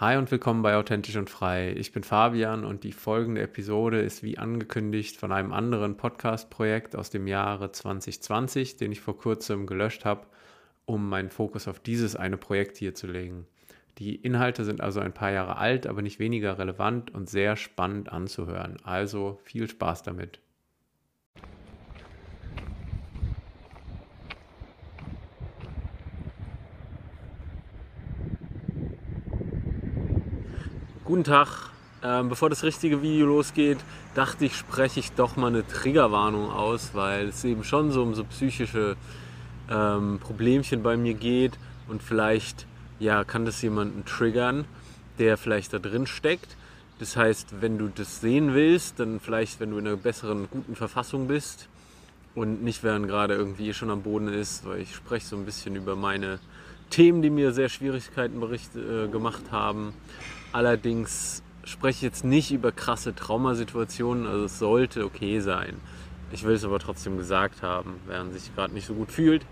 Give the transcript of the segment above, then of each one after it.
Hi und willkommen bei Authentisch und Frei. Ich bin Fabian und die folgende Episode ist wie angekündigt von einem anderen Podcast-Projekt aus dem Jahre 2020, den ich vor kurzem gelöscht habe, um meinen Fokus auf dieses eine Projekt hier zu legen. Die Inhalte sind also ein paar Jahre alt, aber nicht weniger relevant und sehr spannend anzuhören. Also viel Spaß damit. Guten Tag. Ähm, bevor das richtige Video losgeht, dachte ich, spreche ich doch mal eine Triggerwarnung aus, weil es eben schon so um so psychische ähm, Problemchen bei mir geht und vielleicht ja, kann das jemanden triggern, der vielleicht da drin steckt. Das heißt, wenn du das sehen willst, dann vielleicht, wenn du in einer besseren, guten Verfassung bist und nicht während gerade irgendwie schon am Boden ist, weil ich spreche so ein bisschen über meine Themen, die mir sehr Schwierigkeiten bericht, äh, gemacht haben Allerdings spreche ich jetzt nicht über krasse Traumasituationen, also es sollte okay sein. Ich will es aber trotzdem gesagt haben, wer sich gerade nicht so gut fühlt.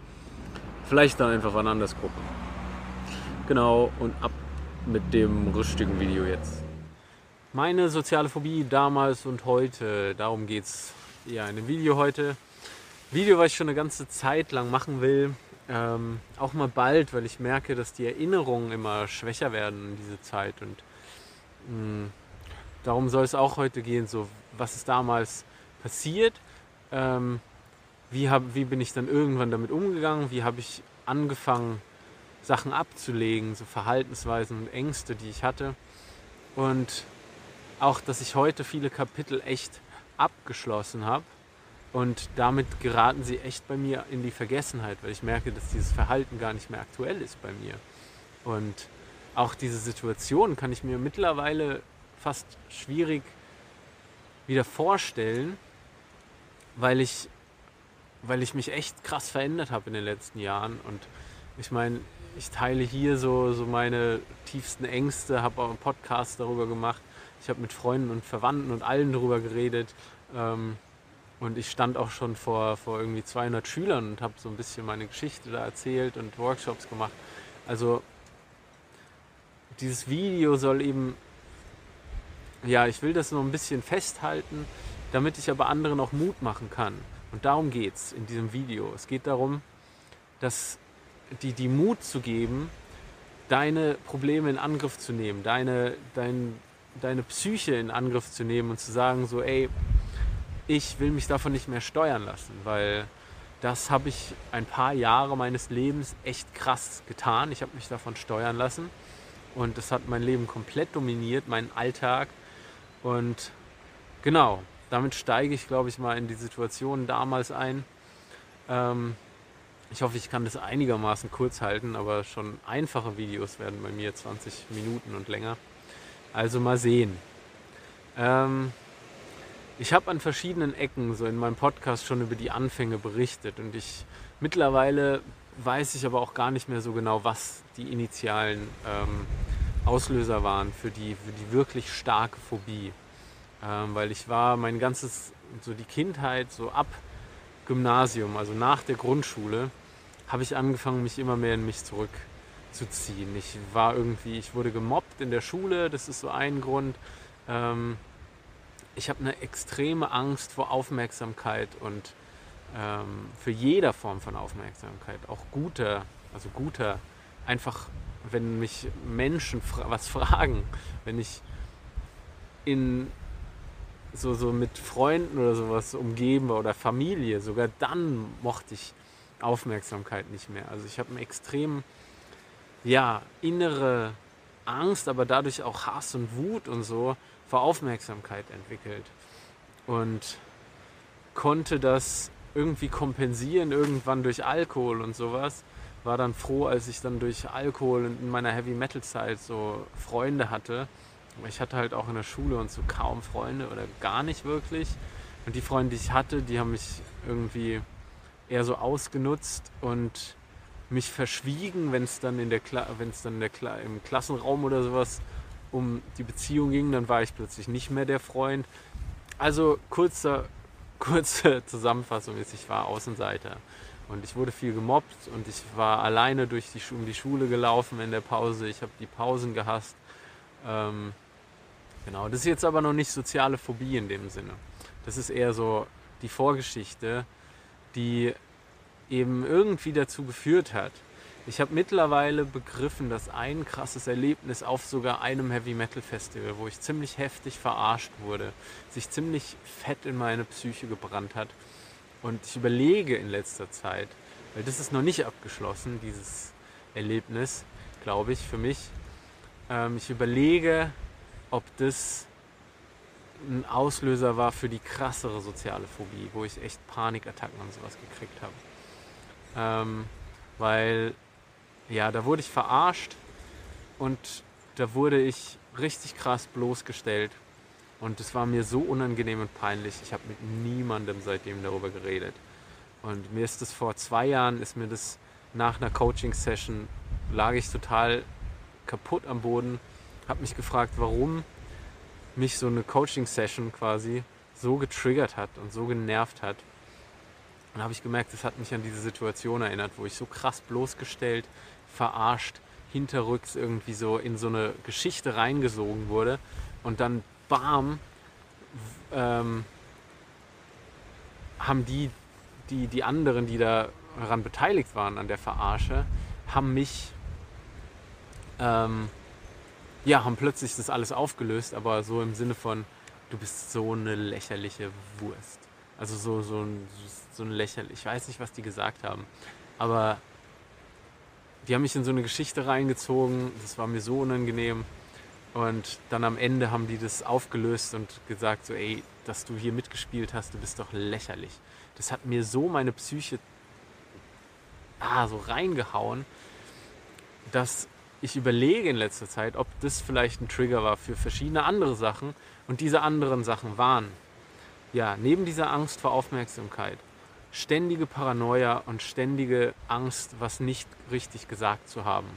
Vielleicht dann einfach wann anders gucken. Genau, und ab mit dem richtigen Video jetzt. Meine soziale Phobie damals und heute, darum geht es ja in dem Video heute. Video, was ich schon eine ganze Zeit lang machen will. Ähm, auch mal bald, weil ich merke, dass die Erinnerungen immer schwächer werden in dieser Zeit. Und mh, hm, darum soll es auch heute gehen, so was ist damals passiert, ähm, wie, hab, wie bin ich dann irgendwann damit umgegangen, wie habe ich angefangen, Sachen abzulegen, so Verhaltensweisen und Ängste, die ich hatte. Und auch, dass ich heute viele Kapitel echt abgeschlossen habe und damit geraten sie echt bei mir in die Vergessenheit, weil ich merke, dass dieses Verhalten gar nicht mehr aktuell ist bei mir. Und auch diese Situation kann ich mir mittlerweile fast schwierig wieder vorstellen, weil ich, weil ich mich echt krass verändert habe in den letzten Jahren. Und ich meine, ich teile hier so, so meine tiefsten Ängste, habe auch einen Podcast darüber gemacht. Ich habe mit Freunden und Verwandten und allen darüber geredet. Ähm, und ich stand auch schon vor, vor irgendwie 200 Schülern und habe so ein bisschen meine Geschichte da erzählt und Workshops gemacht. Also dieses Video soll eben, ja, ich will das noch ein bisschen festhalten, damit ich aber anderen auch Mut machen kann. Und darum geht es in diesem Video. Es geht darum, dass die, die Mut zu geben, deine Probleme in Angriff zu nehmen, deine, dein, deine Psyche in Angriff zu nehmen und zu sagen, so, ey, ich will mich davon nicht mehr steuern lassen, weil das habe ich ein paar Jahre meines Lebens echt krass getan. Ich habe mich davon steuern lassen und das hat mein Leben komplett dominiert, meinen Alltag. Und genau, damit steige ich, glaube ich, mal in die Situation damals ein. Ähm, ich hoffe, ich kann das einigermaßen kurz halten, aber schon einfache Videos werden bei mir 20 Minuten und länger. Also mal sehen. Ähm, ich habe an verschiedenen Ecken so in meinem Podcast schon über die Anfänge berichtet und ich mittlerweile weiß ich aber auch gar nicht mehr so genau, was die initialen ähm, Auslöser waren für die, für die wirklich starke Phobie. Ähm, weil ich war mein ganzes, so die Kindheit, so ab Gymnasium, also nach der Grundschule, habe ich angefangen, mich immer mehr in mich zurückzuziehen. Ich war irgendwie, ich wurde gemobbt in der Schule, das ist so ein Grund. Ähm, ich habe eine extreme Angst vor Aufmerksamkeit und ähm, für jeder Form von Aufmerksamkeit, auch guter, also guter, einfach wenn mich Menschen fra was fragen, wenn ich in so, so mit Freunden oder sowas umgeben war oder Familie, sogar dann mochte ich Aufmerksamkeit nicht mehr. Also ich habe eine extrem, ja, innere Angst, aber dadurch auch Hass und Wut und so vor Aufmerksamkeit entwickelt und konnte das irgendwie kompensieren, irgendwann durch Alkohol und sowas. War dann froh, als ich dann durch Alkohol in meiner Heavy Metal Zeit so Freunde hatte. Ich hatte halt auch in der Schule und so kaum Freunde oder gar nicht wirklich. Und die Freunde, die ich hatte, die haben mich irgendwie eher so ausgenutzt und mich verschwiegen, wenn es dann in der wenn es dann in der Kla im Klassenraum oder sowas um die Beziehung ging, dann war ich plötzlich nicht mehr der Freund. Also kurze, kurze Zusammenfassung ist, ich war Außenseiter und ich wurde viel gemobbt und ich war alleine durch die, um die Schule gelaufen in der Pause. Ich habe die Pausen gehasst Ähm, genau, das ist jetzt aber noch nicht soziale Phobie in dem Sinne. Das ist eher so die Vorgeschichte, die eben irgendwie dazu geführt hat. Ich habe mittlerweile begriffen, dass ein krasses Erlebnis auf sogar einem Heavy Metal Festival, wo ich ziemlich heftig verarscht wurde, sich ziemlich fett in meine Psyche gebrannt hat. Und ich überlege in letzter Zeit, weil das ist noch nicht abgeschlossen, dieses Erlebnis, glaube ich, für mich. Ähm, ich überlege, ob das ein Auslöser war für die krassere soziale Phobie, wo ich echt Panikattacken und sowas gekriegt habe. Ähm, weil, ja, da wurde ich verarscht und da wurde ich richtig krass bloßgestellt. Und es war mir so unangenehm und peinlich. Ich habe mit niemandem seitdem darüber geredet. Und mir ist das vor zwei Jahren, ist mir das nach einer Coaching-Session, lag ich total kaputt am Boden, habe mich gefragt, warum mich so eine Coaching-Session quasi so getriggert hat und so genervt hat. Und habe ich gemerkt, das hat mich an diese Situation erinnert, wo ich so krass bloßgestellt, verarscht, hinterrücks irgendwie so in so eine Geschichte reingesogen wurde und dann bam, ähm, haben die, die, die anderen, die daran beteiligt waren, an der Verarsche, haben mich ähm, ja, haben plötzlich das alles aufgelöst, aber so im Sinne von, du bist so eine lächerliche Wurst. Also so, so, ein, so ein lächerlich, ich weiß nicht, was die gesagt haben, aber die haben mich in so eine Geschichte reingezogen, das war mir so unangenehm. Und dann am Ende haben die das aufgelöst und gesagt, so, ey, dass du hier mitgespielt hast, du bist doch lächerlich. Das hat mir so meine Psyche ah, so reingehauen, dass ich überlege in letzter Zeit, ob das vielleicht ein Trigger war für verschiedene andere Sachen. Und diese anderen Sachen waren, ja, neben dieser Angst vor Aufmerksamkeit, ständige Paranoia und ständige Angst, was nicht richtig gesagt zu haben.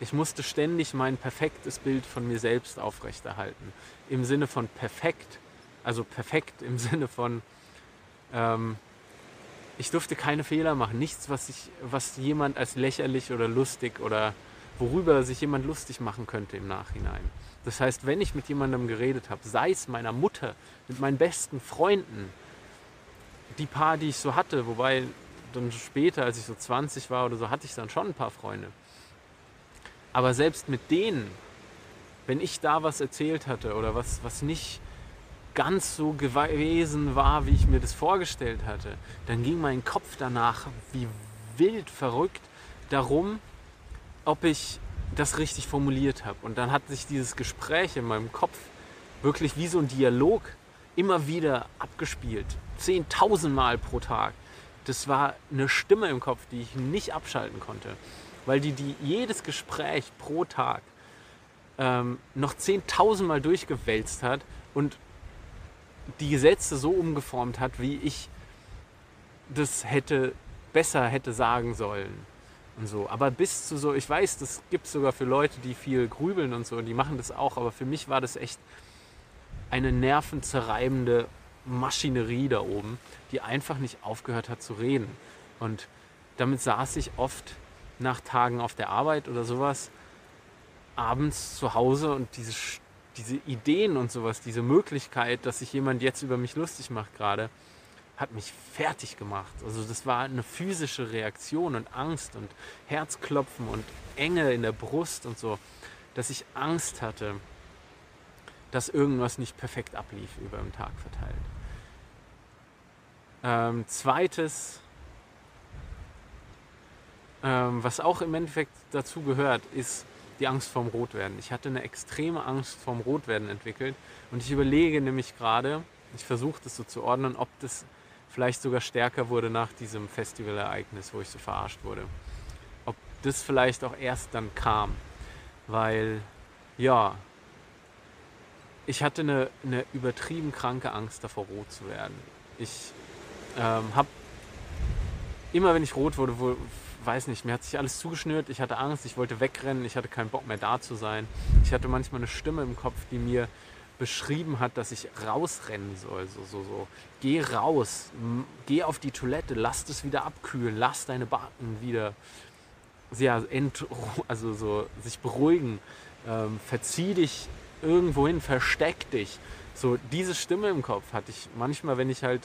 Ich musste ständig mein perfektes Bild von mir selbst aufrechterhalten. Im Sinne von perfekt, also perfekt im Sinne von, ähm, ich durfte keine Fehler machen. Nichts, was, ich, was jemand als lächerlich oder lustig oder worüber sich jemand lustig machen könnte im Nachhinein. Das heißt, wenn ich mit jemandem geredet habe, sei es meiner Mutter, mit meinen besten Freunden, die paar, die ich so hatte, wobei dann später, als ich so 20 war oder so, hatte ich dann schon ein paar Freunde. Aber selbst mit denen, wenn ich da was erzählt hatte oder was, was nicht ganz so gewesen war, wie ich mir das vorgestellt hatte, dann ging mein Kopf danach wie wild verrückt darum, ob ich das richtig formuliert habe. Und dann hat sich dieses Gespräch in meinem Kopf wirklich wie so ein Dialog immer wieder abgespielt. Zehntausend Mal pro Tag. Das war eine Stimme im Kopf, die ich nicht abschalten konnte. Weil die, die jedes Gespräch pro Tag ähm, noch zehntausend Mal durchgewälzt hat und die Gesetze so umgeformt hat, wie ich das hätte besser hätte sagen sollen und so. Aber bis zu so, ich weiß, das gibt es sogar für Leute, die viel grübeln und so, die machen das auch, aber für mich war das echt eine nervenzerreibende Maschinerie da oben, die einfach nicht aufgehört hat zu reden. Und damit saß ich oft nach Tagen auf der Arbeit oder sowas abends zu Hause und diese, diese Ideen und sowas, diese Möglichkeit, dass sich jemand jetzt über mich lustig macht gerade, hat mich fertig gemacht. Also das war eine physische Reaktion und Angst und Herzklopfen und Enge in der Brust und so, dass ich Angst hatte, dass irgendwas nicht perfekt ablief über den Tag verteilt. Ähm, zweites, ähm, was auch im Endeffekt dazu gehört, ist die Angst vorm Rotwerden. Ich hatte eine extreme Angst vorm Rotwerden entwickelt und ich überlege nämlich gerade, ich versuche das so zu ordnen, ob das vielleicht sogar stärker wurde nach diesem Festivalereignis, wo ich so verarscht wurde. Ob das vielleicht auch erst dann kam, weil ja, ich hatte eine, eine übertrieben kranke Angst davor, rot zu werden. Ich ähm, habe immer, wenn ich rot wurde, wo, weiß nicht, mir hat sich alles zugeschnürt, ich hatte Angst, ich wollte wegrennen, ich hatte keinen Bock mehr da zu sein. Ich hatte manchmal eine Stimme im Kopf, die mir beschrieben hat, dass ich rausrennen soll. So, so, so. Geh raus, geh auf die Toilette, lass es wieder abkühlen, lass deine Backen wieder ja, also so, sich beruhigen. ähm, verzieh dich irgendwohin, versteck dich. So diese Stimme im Kopf hatte ich manchmal, wenn ich halt,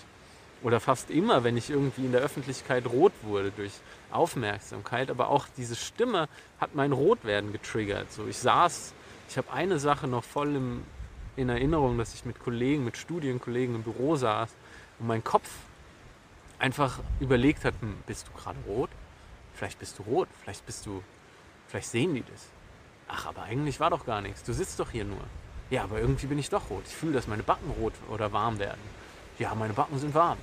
oder fast immer, wenn ich irgendwie in der Öffentlichkeit rot wurde durch Aufmerksamkeit, aber auch diese Stimme hat mein Rotwerden getriggert. So ich saß, ich habe eine Sache noch voll im, in Erinnerung, dass ich mit Kollegen, mit Studienkollegen im Büro saß und mein Kopf einfach überlegt hat, hm, bist du gerade rot? Vielleicht bist du rot, vielleicht bist du, vielleicht sehen die das. Ach, aber eigentlich war doch gar nichts. Du sitzt doch hier nur. Ja, aber irgendwie bin ich doch rot. Ich fühle, dass meine Backen rot oder warm werden. Ja, meine Backen sind warm.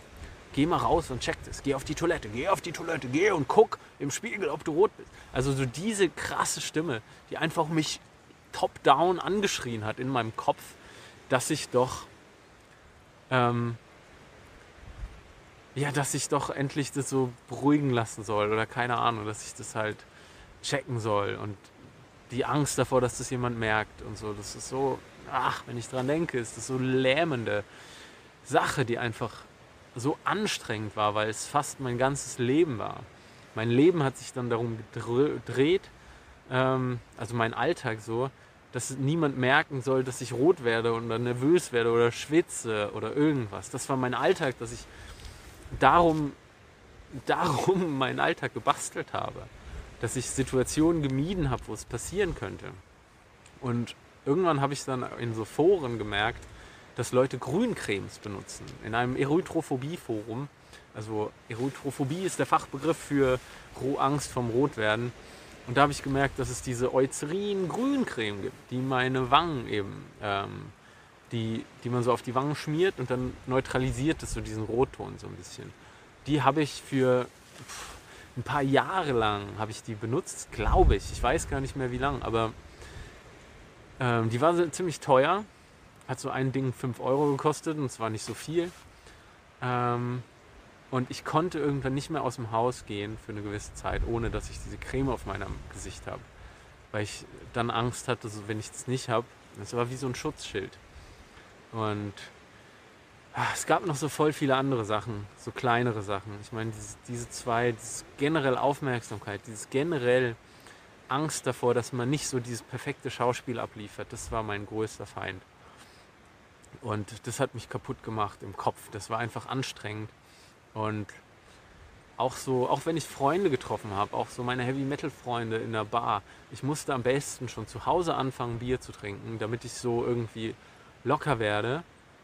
Geh mal raus und check das. Geh auf die Toilette, geh auf die Toilette, geh und guck im Spiegel, ob du rot bist. Also so diese krasse Stimme, die einfach mich top-down angeschrien hat in meinem Kopf, dass ich doch ähm, ja, dass ich doch endlich das so beruhigen lassen soll oder keine Ahnung, dass ich das halt checken soll und die Angst davor, dass das jemand merkt und so. Das ist so, ach, wenn ich dran denke, ist das so lähmende Sache, die einfach so anstrengend war, weil es fast mein ganzes Leben war. Mein Leben hat sich dann darum gedreht, ähm, also mein Alltag so, dass niemand merken soll, dass ich rot werde oder nervös werde oder schwitze oder irgendwas. Das war mein Alltag, dass ich darum, darum meinen Alltag gebastelt habe dass ich Situationen gemieden habe, wo es passieren könnte. Und irgendwann habe ich dann in so Foren gemerkt, dass Leute Grüncremes benutzen. In einem Erythrophobie-Forum. Also Erythrophobie ist der Fachbegriff für Angst vom Rotwerden. Und da habe ich gemerkt, dass es diese Eucerin-Grüncreme gibt, die meine Wangen eben, ähm, die, die man so auf die Wangen schmiert und dann neutralisiert es so diesen Rotton so ein bisschen. Die habe ich für pff, ein paar Jahre lang habe ich die benutzt, glaube ich. Ich weiß gar nicht mehr wie lang, aber ähm, die war ziemlich teuer. Hat so ein Ding 5 Euro gekostet und zwar nicht so viel. Ähm, und ich konnte irgendwann nicht mehr aus dem Haus gehen für eine gewisse Zeit, ohne dass ich diese Creme auf meinem Gesicht habe. Weil ich dann Angst hatte, so, wenn ich das nicht habe, das war wie so ein Schutzschild. Und Ah, es gab noch so voll viele andere Sachen, so kleinere Sachen. Ich meine, diese, diese zwei, dieses generell Aufmerksamkeit, dieses generell Angst davor, dass man nicht so dieses perfekte Schauspiel abliefert, das war mein größter Feind. Und das hat mich kaputt gemacht im Kopf. Das war einfach anstrengend. Und auch so, auch wenn ich Freunde getroffen habe, auch so meine Heavy Metal Freunde in der Bar, ich musste am besten schon zu Hause anfangen, Bier zu trinken, damit ich so irgendwie locker werde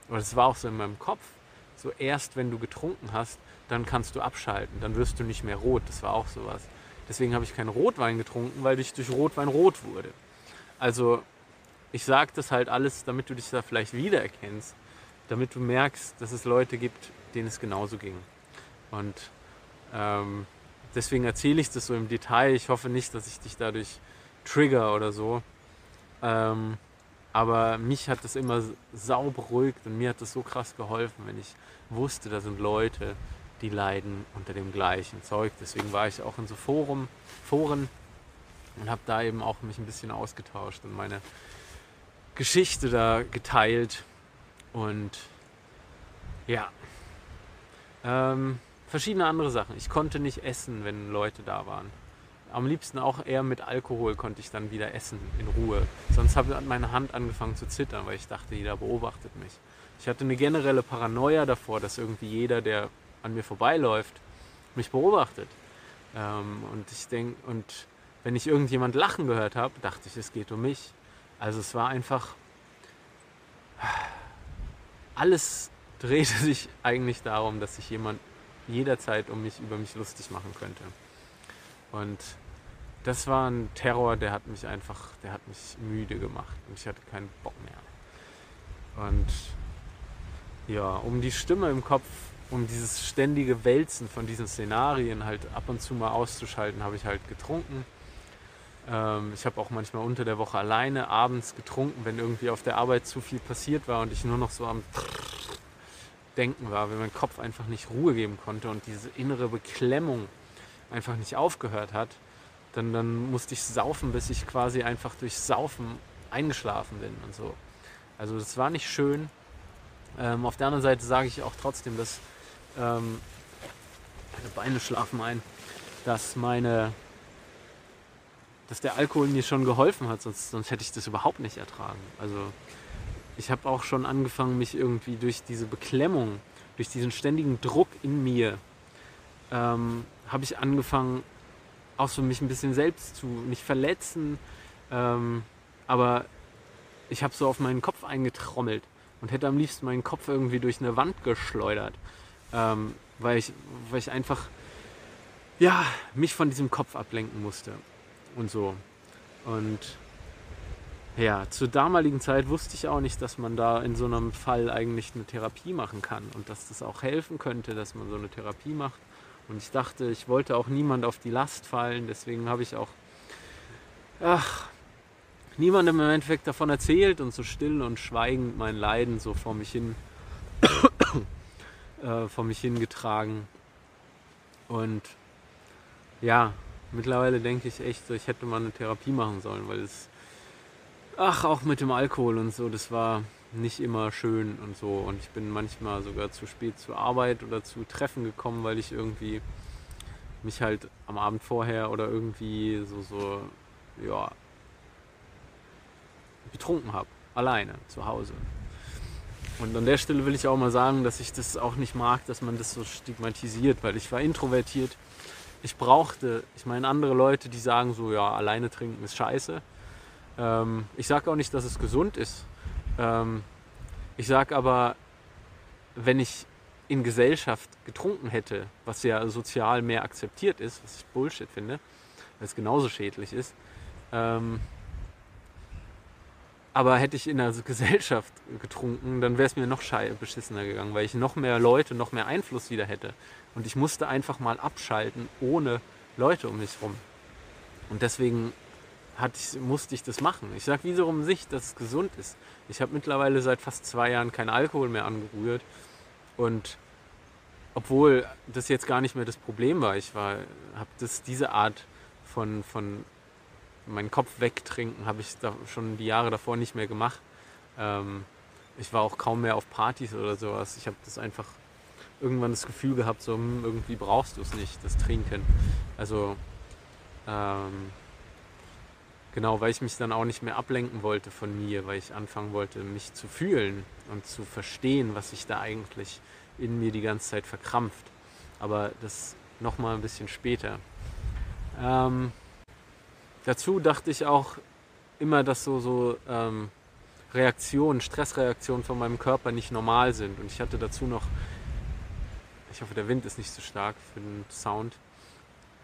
und es war auch so in meinem Kopf. So erst wenn du getrunken hast, dann kannst du abschalten, dann wirst du nicht mehr rot. Das war auch sowas. Deswegen habe ich keinen Rotwein getrunken, weil ich durch Rotwein rot wurde. Also ich sage das halt alles, damit du dich da vielleicht wiedererkennst, damit du merkst, dass es Leute gibt, denen es genauso ging. Und ähm, deswegen erzähle ich das so im Detail. Ich hoffe nicht, dass ich dich dadurch trigger oder so. Ähm, aber mich hat das immer sau beruhigt und mir hat das so krass geholfen, wenn ich wusste, da sind Leute, die leiden unter dem gleichen Zeug. Deswegen war ich auch in so Forum, Foren und habe da eben auch mich ein bisschen ausgetauscht und meine Geschichte da geteilt. Und ja, ähm, verschiedene andere Sachen. Ich konnte nicht essen, wenn Leute da waren am liebsten auch eher mit Alkohol konnte ich dann wieder essen in Ruhe. Sonst hat meine Hand angefangen zu zittern, weil ich dachte, jeder beobachtet mich. Ich hatte eine generelle Paranoia davor, dass irgendwie jeder, der an mir vorbeiläuft, mich beobachtet. Ähm, und ich denke, und wenn ich irgendjemand lachen gehört habe, dachte ich, es geht um mich. Also es war einfach, alles drehte sich eigentlich darum, dass sich jemand jederzeit um mich, über mich lustig machen könnte. Und das war ein Terror, der hat mich einfach, der hat mich müde gemacht und ich hatte keinen Bock mehr. Und ja, um die Stimme im Kopf, um dieses ständige Wälzen von diesen Szenarien halt ab und zu mal auszuschalten, habe ich halt getrunken. Ähm, ich habe auch manchmal unter der Woche alleine abends getrunken, wenn irgendwie auf der Arbeit zu viel passiert war und ich nur noch so am Denken war, wenn mein Kopf einfach nicht Ruhe geben konnte und diese innere Beklemmung einfach nicht aufgehört hat dann, dann musste ich saufen, bis ich quasi einfach durch Saufen eingeschlafen bin und so. Also das war nicht schön. Ähm, auf der anderen Seite sage ich auch trotzdem, dass ähm, meine Beine schlafen ein, dass meine dass der Alkohol mir schon geholfen hat, sonst, sonst hätte ich das überhaupt nicht ertragen. Also ich habe auch schon angefangen, mich irgendwie durch diese Beklemmung, durch diesen ständigen Druck in mir, ähm, habe ich angefangen, auch so mich ein bisschen selbst zu, nicht verletzen, ähm, aber ich habe so auf meinen Kopf eingetrommelt und hätte am liebsten meinen Kopf irgendwie durch eine Wand geschleudert, ähm, weil, ich, weil ich einfach ja, mich von diesem Kopf ablenken musste und so. Und ja, zur damaligen Zeit wusste ich auch nicht, dass man da in so einem Fall eigentlich eine Therapie machen kann und dass das auch helfen könnte, dass man so eine Therapie macht. Und ich dachte, ich wollte auch niemand auf die Last fallen, deswegen habe ich auch ach, niemandem im Endeffekt davon erzählt und so still und schweigend mein Leiden so vor mich hin äh, vor mich hingetragen. Und ja, mittlerweile denke ich echt so, ich hätte mal eine Therapie machen sollen, weil es, ach, auch mit dem Alkohol und so, das war nicht immer schön und so. Und ich bin manchmal sogar zu spät zur Arbeit oder zu Treffen gekommen, weil ich irgendwie mich halt am Abend vorher oder irgendwie so, so, ja, betrunken habe. Alleine, zu Hause. Und an der Stelle will ich auch mal sagen, dass ich das auch nicht mag, dass man das so stigmatisiert, weil ich war introvertiert ich brauchte, ich meine, andere Leute, die sagen so, ja, alleine trinken ist scheiße. Ähm, ich sage auch nicht, dass es gesund ist. Ähm, ich sage aber, wenn ich in Gesellschaft getrunken hätte, was ja sozial mehr akzeptiert ist, was ich Bullshit finde, weil es genauso schädlich ist, ähm, aber hätte ich in der Gesellschaft getrunken, dann wäre es mir noch beschissener gegangen, weil ich noch mehr Leute, noch mehr Einfluss wieder hätte. Und ich musste einfach mal abschalten, ohne Leute um mich rum. Und deswegen ich, musste ich das machen. Ich sage wiederum nicht, dass es gesund ist. Ich habe mittlerweile seit fast zwei Jahren keinen Alkohol mehr angerührt. Und obwohl das jetzt gar nicht mehr das Problem war, ich habe diese Art von, von meinen Kopf wegtrinken habe ich schon die Jahre davor nicht mehr gemacht. Ähm, ich war auch kaum mehr auf Partys oder sowas. Ich habe das einfach irgendwann das Gefühl gehabt, so hm, irgendwie brauchst du es nicht, das Trinken. Also ähm, genau, weil ich mich dann auch nicht mehr ablenken wollte von mir, weil ich anfangen wollte, mich zu fühlen und zu verstehen, was sich da eigentlich in mir die ganze Zeit verkrampft. Aber das nochmal ein bisschen später. Ähm, Dazu dachte ich auch immer, dass so, so ähm, Reaktionen, Stressreaktionen von meinem Körper nicht normal sind. Und ich hatte dazu noch, ich hoffe, der Wind ist nicht zu so stark für den Sound.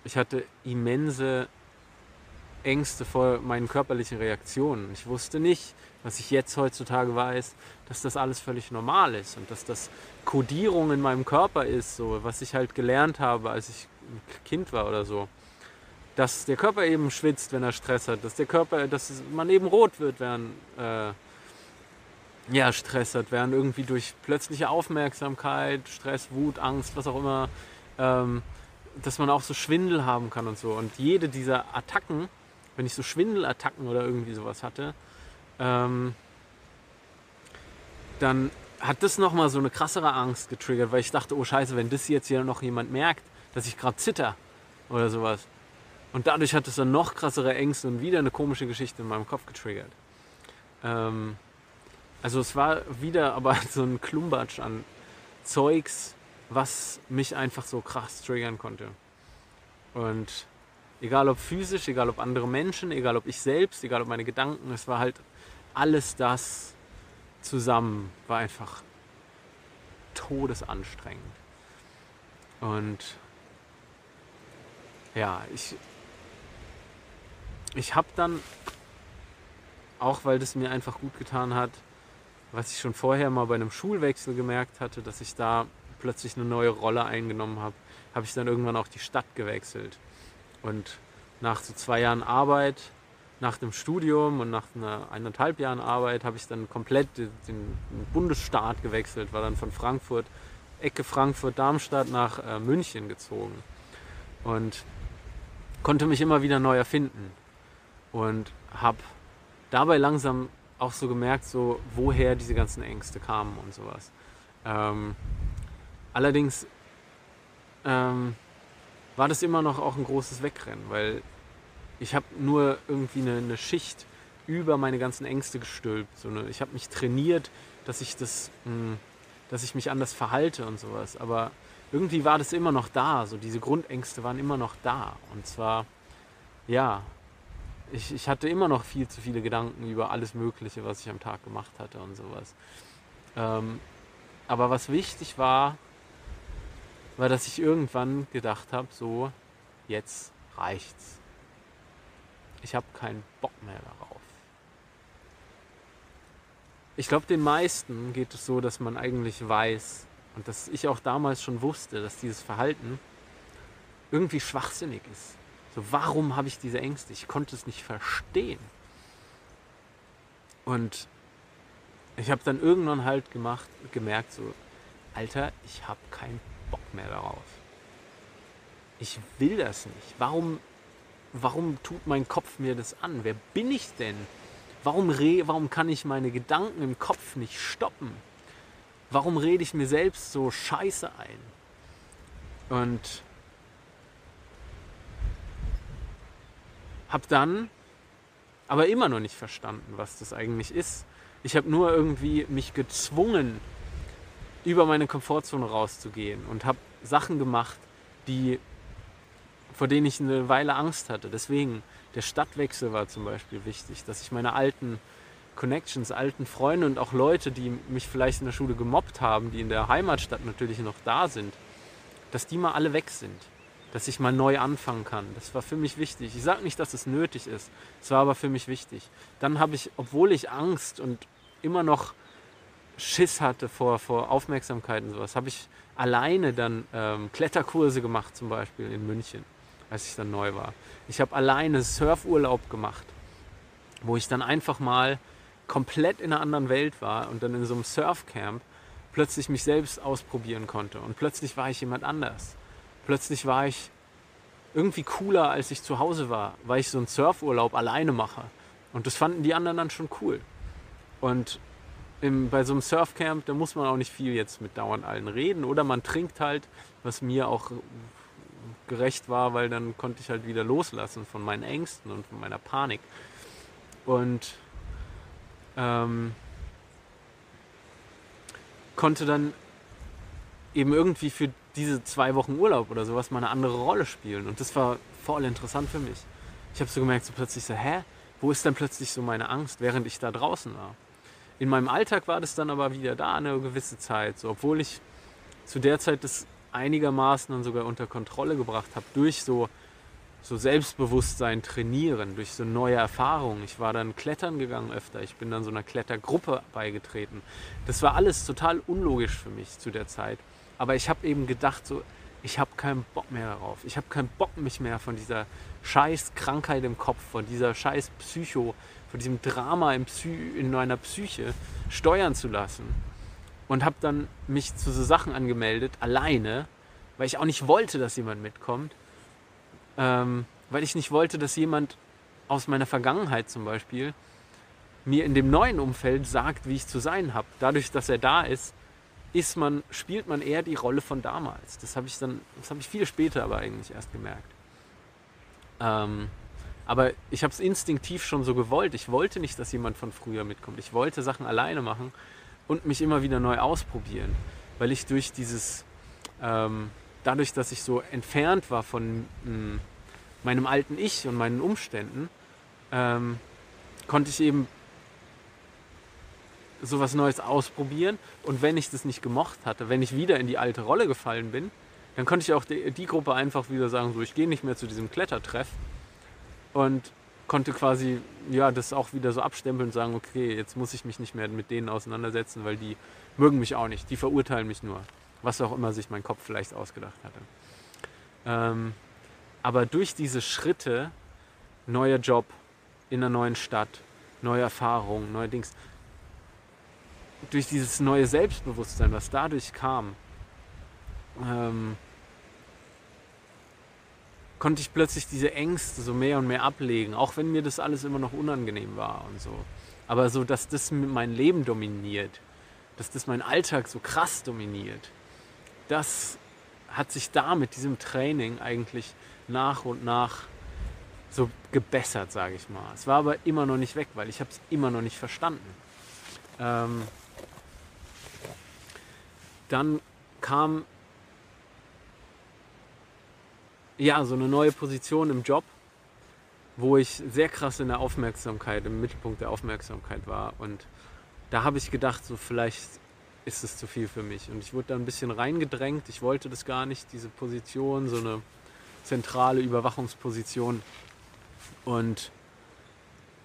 Ich hatte immense Ängste vor meinen körperlichen Reaktionen. Ich wusste nicht, was ich jetzt heutzutage weiß, dass das alles völlig normal ist und dass das Kodierung in meinem Körper ist, so was ich halt gelernt habe, als ich ein Kind war oder so dass der Körper eben schwitzt, wenn er Stress hat, dass der Körper, dass man eben rot wird, während äh, ja, Stress hat, während irgendwie durch plötzliche Aufmerksamkeit, Stress, Wut, Angst, was auch immer, ähm, dass man auch so Schwindel haben kann und so. Und jede dieser Attacken, wenn ich so Schwindelattacken oder irgendwie sowas hatte, ähm, dann hat das nochmal so eine krassere Angst getriggert, weil ich dachte, oh scheiße, wenn das jetzt hier noch jemand merkt, dass ich gerade zitter oder sowas, und dadurch hat es dann noch krassere Ängste und wieder eine komische Geschichte in meinem Kopf getriggert. Ähm, also es war wieder aber so ein Klumbatsch an Zeugs, was mich einfach so krass triggern konnte. Und egal ob physisch, egal ob andere Menschen, egal ob ich selbst, egal ob meine Gedanken, es war halt alles das zusammen, war einfach todesanstrengend. Und ja, ich ich habe dann, auch weil das mir einfach gut getan hat, was ich schon vorher mal bei einem Schulwechsel gemerkt hatte, dass ich da plötzlich eine neue Rolle eingenommen habe, habe ich dann irgendwann auch die Stadt gewechselt. Und nach so zwei Jahren Arbeit, nach dem Studium und nach einer eineinhalb Jahren Arbeit habe ich dann komplett den, Bundesstaat gewechselt, war dann von Frankfurt, Ecke Frankfurt-Darmstadt nach äh, München gezogen und konnte mich immer wieder neu erfinden und habe dabei langsam auch so gemerkt, so woher diese ganzen Ängste kamen und sowas. Ähm, allerdings ähm, war das immer noch auch ein großes Wegrennen, weil ich habe nur irgendwie eine, eine, Schicht über meine ganzen Ängste gestülpt. So eine, ich habe mich trainiert, dass ich das, mh, hm, dass ich mich anders verhalte und sowas. Aber irgendwie war das immer noch da. So diese Grundängste waren immer noch da. Und zwar, ja, ich, ich hatte immer noch viel zu viele Gedanken über alles Mögliche, was ich am Tag gemacht hatte und sowas. Ähm, aber was wichtig war, war, dass ich irgendwann gedacht habe, so, jetzt reicht's. Ich habe keinen Bock mehr darauf. Ich glaube, den meisten geht es so, dass man eigentlich weiß und dass ich auch damals schon wusste, dass dieses Verhalten irgendwie schwachsinnig ist. So, warum habe ich diese Ängste? Ich konnte es nicht verstehen. Und ich habe dann irgendwann halt gemacht, gemerkt, so, Alter, ich habe keinen Bock mehr darauf. Ich will das nicht. Warum, warum tut mein Kopf mir das an? Wer bin ich denn? Warum, re warum kann ich meine Gedanken im Kopf nicht stoppen? Warum rede ich mir selbst so scheiße ein? Und habe dann aber immer noch nicht verstanden, was das eigentlich ist. Ich habe nur irgendwie mich gezwungen, über meine Komfortzone rauszugehen und habe Sachen gemacht, die, vor denen ich eine Weile Angst hatte. Deswegen, der Stadtwechsel war zum Beispiel wichtig, dass ich meine alten Connections, alten Freunde und auch Leute, die mich vielleicht in der Schule gemobbt haben, die in der Heimatstadt natürlich noch da sind, dass die mal alle weg sind dass ich mal neu anfangen kann. Das war für mich wichtig. Ich sage nicht, dass es nötig ist. Es war aber für mich wichtig. Dann habe ich, obwohl ich Angst und immer noch Schiss hatte vor, vor Aufmerksamkeit und sowas, habe ich alleine dann ähm, Kletterkurse gemacht, zum Beispiel in München, als ich dann neu war. Ich habe alleine Surfurlaub gemacht, wo ich dann einfach mal komplett in einer anderen Welt war und dann in so einem Surfcamp plötzlich mich selbst ausprobieren konnte. Und plötzlich war ich jemand anders plötzlich war ich irgendwie cooler, als ich zu Hause war, weil ich so einen Surfurlaub alleine mache. Und das fanden die anderen dann schon cool. Und im, bei so einem Surfcamp, da muss man auch nicht viel jetzt mit dauernd allen reden. Oder man trinkt halt, was mir auch gerecht war, weil dann konnte ich halt wieder loslassen von meinen Ängsten und von meiner Panik. Und ähm, konnte dann eben irgendwie für diese zwei Wochen Urlaub oder sowas mal eine andere Rolle spielen. Und das war voll interessant für mich. Ich habe so gemerkt, so plötzlich so, hä, wo ist denn plötzlich so meine Angst, während ich da draußen war? In meinem Alltag war das dann aber wieder da eine gewisse Zeit, so, obwohl ich zu der Zeit das einigermaßen dann sogar unter Kontrolle gebracht habe durch so, so Selbstbewusstsein trainieren, durch so neue Erfahrungen. Ich war dann klettern gegangen öfter, ich bin dann so einer Klettergruppe beigetreten. Das war alles total unlogisch für mich zu der Zeit. Aber ich habe eben gedacht, so, ich habe keinen Bock mehr darauf. Ich habe keinen Bock, mich mehr von dieser scheiß Krankheit im Kopf, von dieser scheiß Psycho, von diesem Drama in, Psy in meiner Psyche steuern zu lassen. Und habe dann mich zu so Sachen angemeldet, alleine, weil ich auch nicht wollte, dass jemand mitkommt. Ähm, weil ich nicht wollte, dass jemand aus meiner Vergangenheit zum Beispiel mir in dem neuen Umfeld sagt, wie ich zu sein habe. Dadurch, dass er da ist, ist man, spielt man eher die Rolle von damals. Das habe ich dann, das habe ich viel später aber eigentlich erst gemerkt. Ähm, aber ich habe es instinktiv schon so gewollt. Ich wollte nicht, dass jemand von früher mitkommt. Ich wollte Sachen alleine machen und mich immer wieder neu ausprobieren, weil ich durch dieses, ähm, dadurch, dass ich so entfernt war von mh, hm, meinem alten Ich und meinen Umständen, ähm, konnte ich eben sowas Neues ausprobieren. Und wenn ich das nicht gemocht hatte, wenn ich wieder in die alte Rolle gefallen bin, dann konnte ich auch die, die Gruppe einfach wieder sagen, so ich gehe nicht mehr zu diesem Klettertreff und konnte quasi ja das auch wieder so abstempeln und sagen, okay, jetzt muss ich mich nicht mehr mit denen auseinandersetzen, weil die mögen mich auch nicht, die verurteilen mich nur, was auch immer sich mein Kopf vielleicht ausgedacht hatte. Ähm, aber durch diese Schritte, neuer Job in einer neuen Stadt, neue Erfahrungen, neue Dings, durch dieses neue Selbstbewusstsein, was dadurch kam, ähm, konnte ich plötzlich diese Ängste so mehr und mehr ablegen, auch wenn mir das alles immer noch unangenehm war und so. Aber so, dass das mein Leben dominiert, dass das mein Alltag so krass dominiert, das hat sich da mit diesem Training eigentlich nach und nach so gebessert, sage ich mal. Es war aber immer noch nicht weg, weil ich habe es immer noch nicht verstanden. Ähm, dann kam ja so eine neue Position im Job, wo ich sehr krass in der Aufmerksamkeit, im Mittelpunkt der Aufmerksamkeit war. Und da habe ich gedacht, so vielleicht ist es zu viel für mich. Und ich wurde da ein bisschen reingedrängt. Ich wollte das gar nicht, diese Position, so eine zentrale Überwachungsposition. Und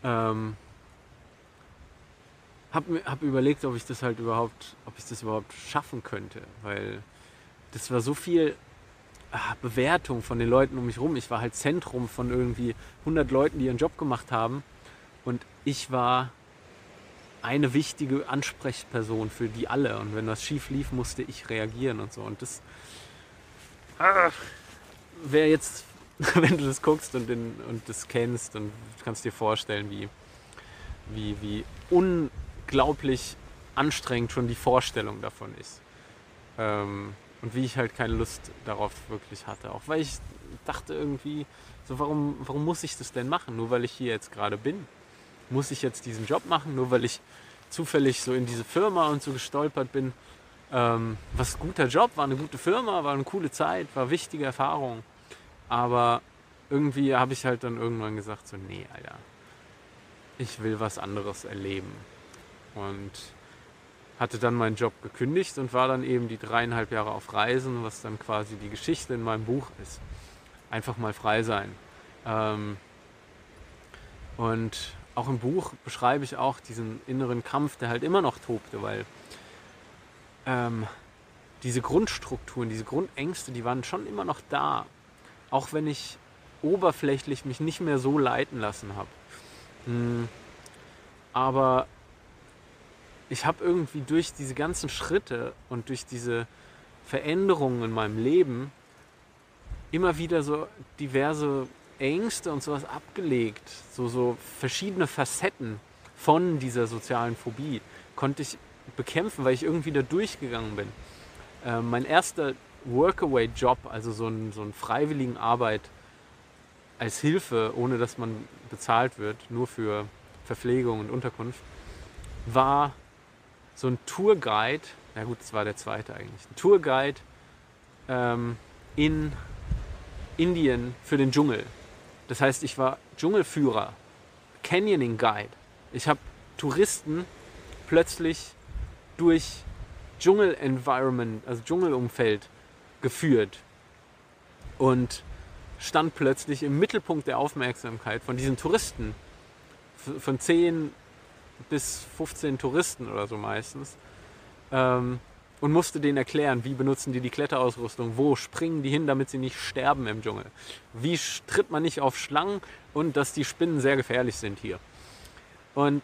ähm, habe hab überlegt, ob ich das halt überhaupt, ob ich das überhaupt schaffen könnte, weil das war so viel ah, Bewertung von den Leuten um mich rum. Ich war halt Zentrum von irgendwie 100 Leuten, die ihren Job gemacht haben. Und ich war eine wichtige Ansprechperson für die alle. Und wenn was schief lief, musste ich reagieren und so. Und das ah, wäre jetzt, wenn du das guckst und, den, und das kennst und kannst dir vorstellen, wie wie, wie un unglaublich anstrengend schon die Vorstellung davon ist. Ähm, und wie ich halt keine Lust darauf wirklich hatte. Auch weil ich dachte irgendwie, so warum, warum muss ich das denn machen? Nur weil ich hier jetzt gerade bin. Muss ich jetzt diesen Job machen? Nur weil ich zufällig so in diese Firma und so gestolpert bin. Ähm, was guter Job, war eine gute Firma, war eine coole Zeit, war wichtige Erfahrung. Aber irgendwie habe ich halt dann irgendwann gesagt, so nee, Alter, ich will was anderes erleben. Und hatte dann meinen Job gekündigt und war dann eben die dreieinhalb Jahre auf Reisen, was dann quasi die Geschichte in meinem Buch ist. Einfach mal frei sein. Ähm und auch im Buch beschreibe ich auch diesen inneren Kampf, der halt immer noch tobte, weil ähm, diese Grundstrukturen, diese Grundängste, die waren schon immer noch da. Auch wenn ich oberflächlich mich nicht mehr so leiten lassen habe. Hm. Aber ich habe irgendwie durch diese ganzen Schritte und durch diese Veränderungen in meinem Leben immer wieder so diverse Ängste und sowas abgelegt. So, so verschiedene Facetten von dieser sozialen Phobie konnte ich bekämpfen, weil ich irgendwie da durchgegangen bin. Äh, mein erster Workaway-Job, also so ein, so ein freiwilligen Arbeit als Hilfe, ohne dass man bezahlt wird, nur für Verpflegung und Unterkunft, war so ein Tourguide, ja gut, das war der zweite eigentlich, ein Tourguide ähm, in Indien für den Dschungel. Das heißt, ich war Dschungelführer, Canyoning Guide. Ich habe Touristen plötzlich durch Dschungel-Environment, also Dschungelumfeld geführt und stand plötzlich im Mittelpunkt der Aufmerksamkeit von diesen Touristen. Von zehn bis 15 Touristen oder so meistens. Ähm, und musste denen erklären, wie benutzen die die Kletterausrüstung, wo springen die hin, damit sie nicht sterben im Dschungel, wie tritt man nicht auf Schlangen und dass die Spinnen sehr gefährlich sind hier. Und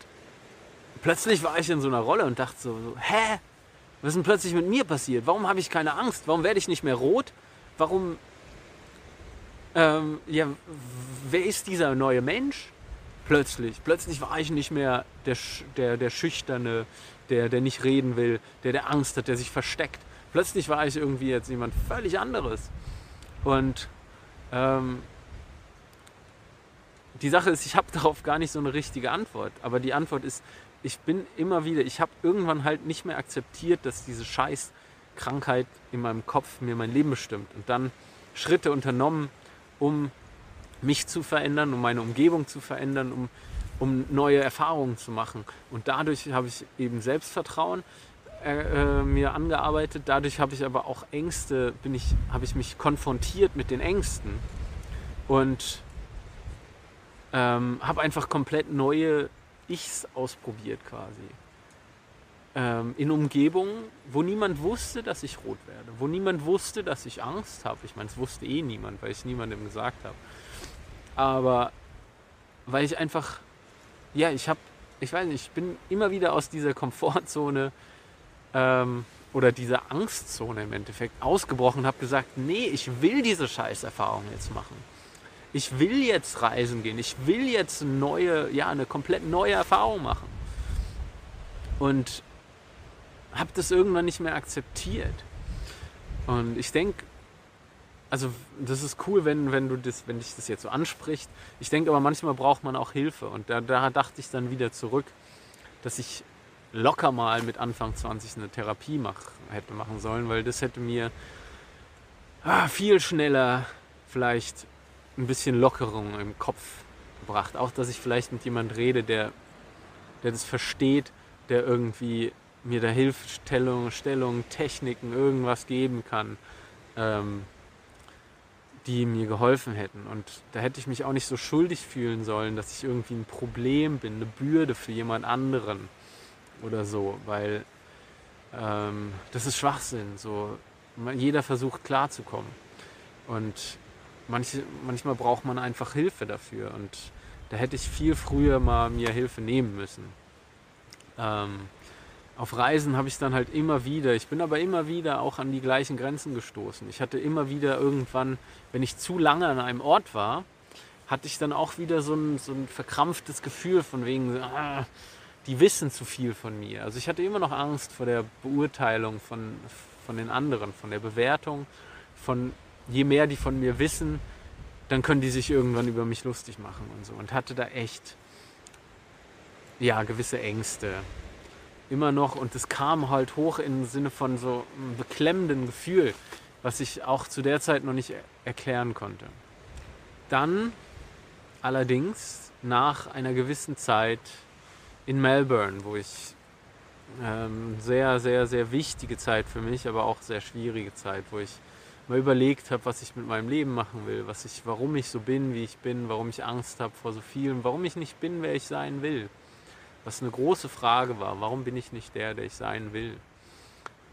plötzlich war ich in so einer Rolle und dachte so, so hä, was ist denn plötzlich mit mir passiert? Warum habe ich keine Angst? Warum werde ich nicht mehr rot? Warum, ähm, ja, wer ist dieser neue Mensch? Plötzlich. Plötzlich war ich nicht mehr der, der, der Schüchterne, der, der nicht reden will, der, der Angst hat, der sich versteckt. Plötzlich war ich irgendwie jetzt jemand völlig anderes. Und ähm, die Sache ist, ich habe darauf gar nicht so eine richtige Antwort. Aber die Antwort ist, ich bin immer wieder, ich habe irgendwann halt nicht mehr akzeptiert, dass diese Scheißkrankheit in meinem Kopf mir mein Leben bestimmt. Und dann Schritte unternommen, um mich zu verändern, um meine Umgebung zu verändern, um, um neue Erfahrungen zu machen. Und dadurch habe ich eben Selbstvertrauen äh, äh, mir angearbeitet. Dadurch habe ich aber auch Ängste, bin ich, habe ich mich konfrontiert mit den Ängsten und ähm, habe einfach komplett neue Ichs ausprobiert quasi. Ähm, in Umgebungen, wo niemand wusste, dass ich rot werde, wo niemand wusste, dass ich Angst habe. Ich meine, es wusste eh niemand, weil ich es niemandem gesagt habe. Aber weil ich einfach, ja, ich habe, ich weiß nicht, ich bin immer wieder aus dieser Komfortzone ähm, oder dieser Angstzone im Endeffekt ausgebrochen habe gesagt, nee, ich will diese Scheißerfahrung jetzt machen. Ich will jetzt reisen gehen. Ich will jetzt neue, ja, eine komplett neue Erfahrung machen. Und habe das irgendwann nicht mehr akzeptiert. Und ich denke, also das ist cool, wenn, wenn du das, wenn dich das jetzt so anspricht. Ich denke aber manchmal braucht man auch Hilfe. Und da, da dachte ich dann wieder zurück, dass ich locker mal mit Anfang 20 eine Therapie mach, hätte machen sollen, weil das hätte mir ah, viel schneller vielleicht ein bisschen Lockerung im Kopf gebracht. Auch, dass ich vielleicht mit jemand rede, der, der das versteht, der irgendwie mir da Hilfestellung, Stellung, Techniken, irgendwas geben kann. Ähm, die mir geholfen hätten. Und da hätte ich mich auch nicht so schuldig fühlen sollen, dass ich irgendwie ein Problem bin, eine Bürde für jemand anderen oder so, weil ähm, das ist Schwachsinn. So, jeder versucht klarzukommen. Und manche, manchmal braucht man einfach Hilfe dafür. Und da hätte ich viel früher mal mir Hilfe nehmen müssen. Ähm, auf Reisen habe ich dann halt immer wieder, ich bin aber immer wieder auch an die gleichen Grenzen gestoßen. Ich hatte immer wieder irgendwann, wenn ich zu lange an einem Ort war, hatte ich dann auch wieder so ein, so ein verkrampftes Gefühl von wegen, ah, die wissen zu viel von mir. Also ich hatte immer noch Angst vor der Beurteilung von, von den anderen, von der Bewertung, von je mehr die von mir wissen, dann können die sich irgendwann über mich lustig machen und so. Und hatte da echt, ja, gewisse Ängste immer noch und es kam halt hoch im Sinne von so einem beklemmenden Gefühl, was ich auch zu der Zeit noch nicht erklären konnte. Dann allerdings nach einer gewissen Zeit in Melbourne, wo ich ähm, sehr, sehr, sehr wichtige Zeit für mich, aber auch sehr schwierige Zeit, wo ich mal überlegt habe, was ich mit meinem Leben machen will, was ich, warum ich so bin, wie ich bin, warum ich Angst habe vor so vielem, warum ich nicht bin, wer ich sein will was eine große Frage war. Warum bin ich nicht der, der ich sein will?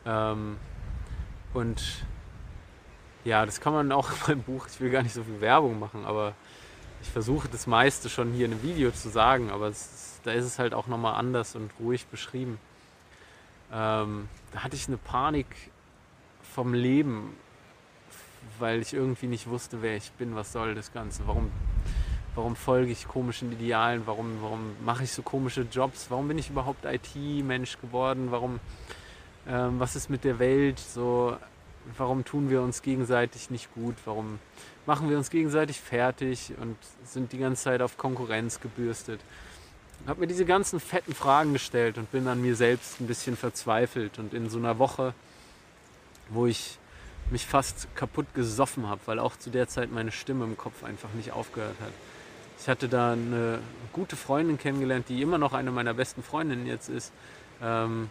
Ähm, und ja, das kann man auch in meinem Buch, ich will gar nicht so viel Werbung machen, aber ich versuche das meiste schon hier in einem Video zu sagen, aber ist, da ist es halt auch nochmal anders und ruhig beschrieben. Ähm, da hatte ich eine Panik vom Leben, weil ich irgendwie nicht wusste, wer ich bin, was soll das Ganze, warum warum folge ich komischen Idealen, warum, warum mache ich so komische Jobs, warum bin ich überhaupt IT-Mensch geworden, warum, ähm, was ist mit der Welt, so, warum tun wir uns gegenseitig nicht gut, warum machen wir uns gegenseitig fertig und sind die ganze Zeit auf Konkurrenz gebürstet. Ich habe mir diese ganzen fetten Fragen gestellt und bin an mir selbst ein bisschen verzweifelt. Und in so einer Woche, wo ich mich fast kaputt gesoffen habe, weil auch zu der Zeit meine Stimme im Kopf einfach nicht aufgehört hat. Ich hatte da eine gute Freundin kennengelernt, die immer noch eine meiner besten Freundinnen jetzt ist. Ähm,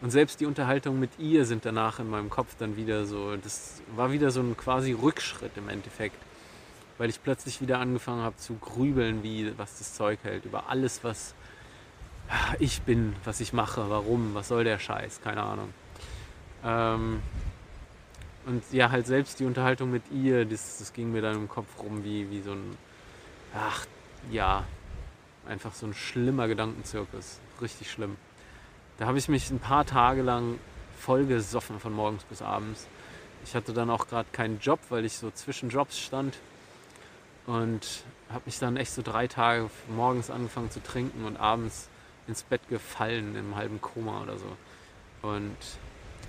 und selbst die Unterhaltung mit ihr sind danach in meinem Kopf dann wieder so, das war wieder so ein quasi Rückschritt im Endeffekt, weil ich plötzlich wieder angefangen habe zu grübeln, wie was das Zeug hält, über alles, was ich bin, was ich mache, warum, was soll der Scheiß, keine Ahnung. Ähm, und ja, halt selbst die Unterhaltung mit ihr, das, das ging mir dann im Kopf rum wie, wie so ein ach ja, einfach so ein schlimmer Gedankenzirkus. Richtig schlimm. Da habe ich mich ein paar Tage lang voll gesoffen von morgens bis abends. Ich hatte dann auch gerade keinen Job, weil ich so zwischen Jobs stand und habe mich dann echt so drei Tage morgens angefangen zu trinken und abends ins Bett gefallen im halben Koma oder so. Und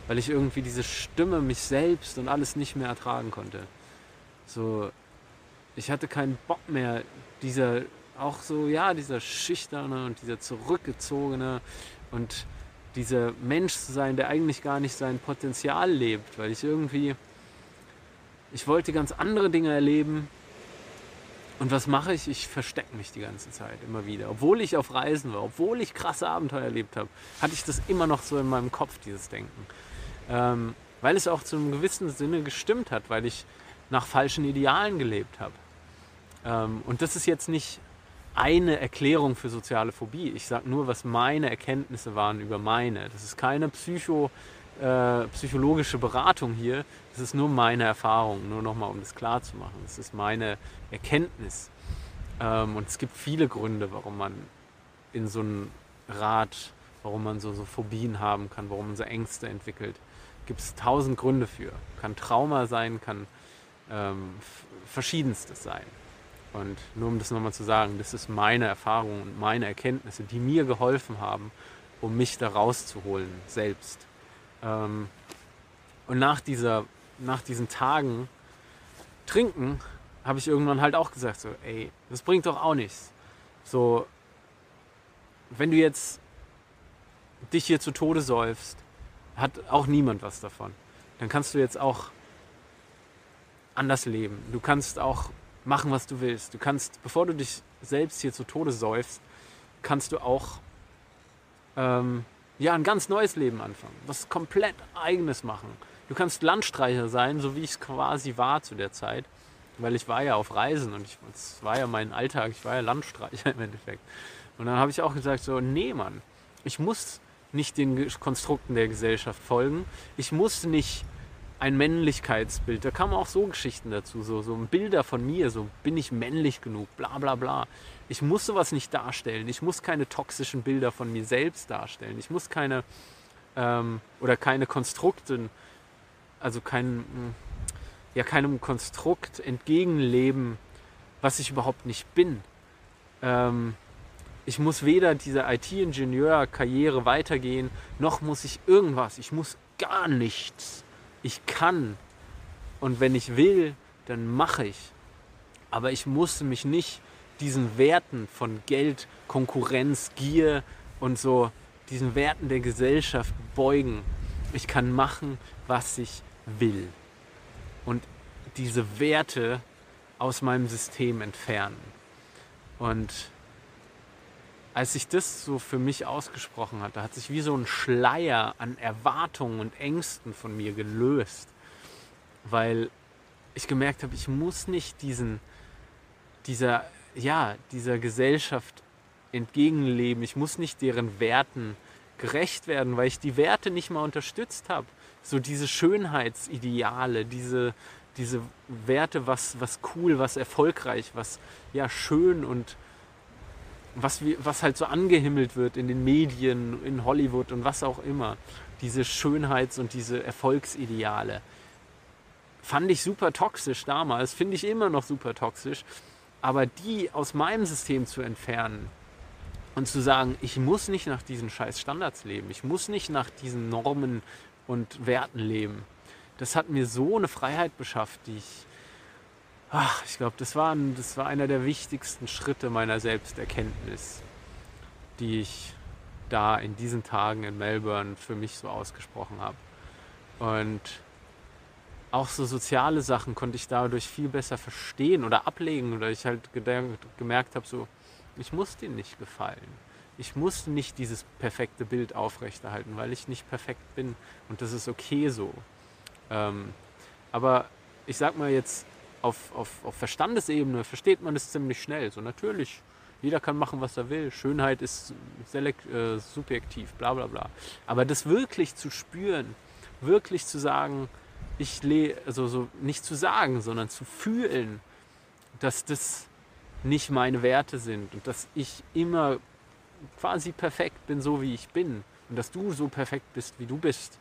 weil ich irgendwie diese Stimme, mich selbst und alles nicht mehr ertragen konnte. So, ich hatte keinen Bock mehr, dieser auch so, ja, dieser schüchterne und dieser zurückgezogene und dieser Mensch zu sein, der eigentlich gar nicht sein Potenzial lebt, weil ich irgendwie, ich wollte ganz andere Dinge erleben. Und was mache ich? Ich verstecke mich die ganze Zeit immer wieder. Obwohl ich auf Reisen war, obwohl ich krasse Abenteuer erlebt habe, hatte ich das immer noch so in meinem Kopf, dieses Denken. Ähm, weil es auch zu einem gewissen Sinne gestimmt hat, weil ich nach falschen Idealen gelebt habe. Ähm, und das ist jetzt nicht eine Erklärung für soziale Phobie. Ich sage nur, was meine Erkenntnisse waren über meine. Das ist keine Psycho, äh, psychologische Beratung hier. Das ist nur meine Erfahrung, nur nochmal, um das klar zu machen. Das ist meine Erkenntnis. Ähm, und es gibt viele Gründe, warum man in so einem Rat, warum man so, so Phobien haben kann, warum man so Ängste entwickelt. Gibt es tausend Gründe für. Kann Trauma sein, kann ähm, verschiedenstes sein. Und nur um das nochmal zu sagen, das ist meine Erfahrung und meine Erkenntnisse, die mir geholfen haben, um mich da rauszuholen selbst. Ähm, und nach, dieser, nach diesen Tagen Trinken habe ich irgendwann halt auch gesagt, so, ey, das bringt doch auch nichts. So, wenn du jetzt dich hier zu Tode säufst, hat auch niemand was davon. Dann kannst du jetzt auch anders leben. Du kannst auch machen, was du willst. Du kannst, bevor du dich selbst hier zu Tode säufst, kannst du auch ähm, ja, ein ganz neues Leben anfangen. Was komplett eigenes machen. Du kannst Landstreicher sein, so wie ich es quasi war zu der Zeit. Weil ich war ja auf Reisen und es war ja mein Alltag, ich war ja Landstreicher im Endeffekt. Und dann habe ich auch gesagt, so, nee, Mann, ich muss nicht den Konstrukten der Gesellschaft folgen. Ich muss nicht ein Männlichkeitsbild. Da kamen auch so Geschichten dazu, so, so Bilder von mir, so bin ich männlich genug, bla bla bla. Ich muss sowas nicht darstellen. Ich muss keine toxischen Bilder von mir selbst darstellen. Ich muss keine ähm, oder keine Konstrukte, also kein, ja, keinem Konstrukt entgegenleben, was ich überhaupt nicht bin. Ähm, ich muss weder diese IT-Ingenieur-Karriere weitergehen, noch muss ich irgendwas. Ich muss gar nichts. Ich kann. Und wenn ich will, dann mache ich. Aber ich muss mich nicht diesen Werten von Geld, Konkurrenz, Gier und so, diesen Werten der Gesellschaft beugen. Ich kann machen, was ich will. Und diese Werte aus meinem System entfernen. Und als ich das so für mich ausgesprochen hatte, hat sich wie so ein Schleier an Erwartungen und Ängsten von mir gelöst, weil ich gemerkt habe, ich muss nicht diesen, dieser, ja, dieser Gesellschaft entgegenleben, ich muss nicht deren Werten gerecht werden, weil ich die Werte nicht mal unterstützt habe. So diese Schönheitsideale, diese, diese Werte, was, was cool, was erfolgreich, was ja schön und was, was halt so angehimmelt wird in den Medien, in Hollywood und was auch immer. Diese Schönheits- und diese Erfolgsideale. Fand ich super toxisch damals, finde ich immer noch super toxisch. Aber die aus meinem System zu entfernen und zu sagen, ich muss nicht nach diesen scheiß Standards leben, ich muss nicht nach diesen Normen und Werten leben, das hat mir so eine Freiheit beschafft, die ich ach, ich glaube, das war, das war einer der wichtigsten Schritte meiner Selbsterkenntnis, die ich da in diesen Tagen in Melbourne für mich so ausgesprochen habe. Und auch so soziale Sachen konnte ich dadurch viel besser verstehen oder ablegen oder ich halt gemerkt habe, so, ich muss denen nicht gefallen. Ich muss nicht dieses perfekte Bild aufrechterhalten, weil ich nicht perfekt bin und das ist okay so. Ähm, aber ich sag mal jetzt, auf, auf, auf Verstandesebene versteht man es ziemlich schnell. So natürlich, jeder kann machen, was er will. Schönheit ist selekt, äh, subjektiv, bla bla bla. Aber das wirklich zu spüren, wirklich zu sagen, ich lebe, also so nicht zu sagen, sondern zu fühlen, dass das nicht meine Werte sind und dass ich immer quasi perfekt bin, so wie ich bin und dass du so perfekt bist, wie du bist.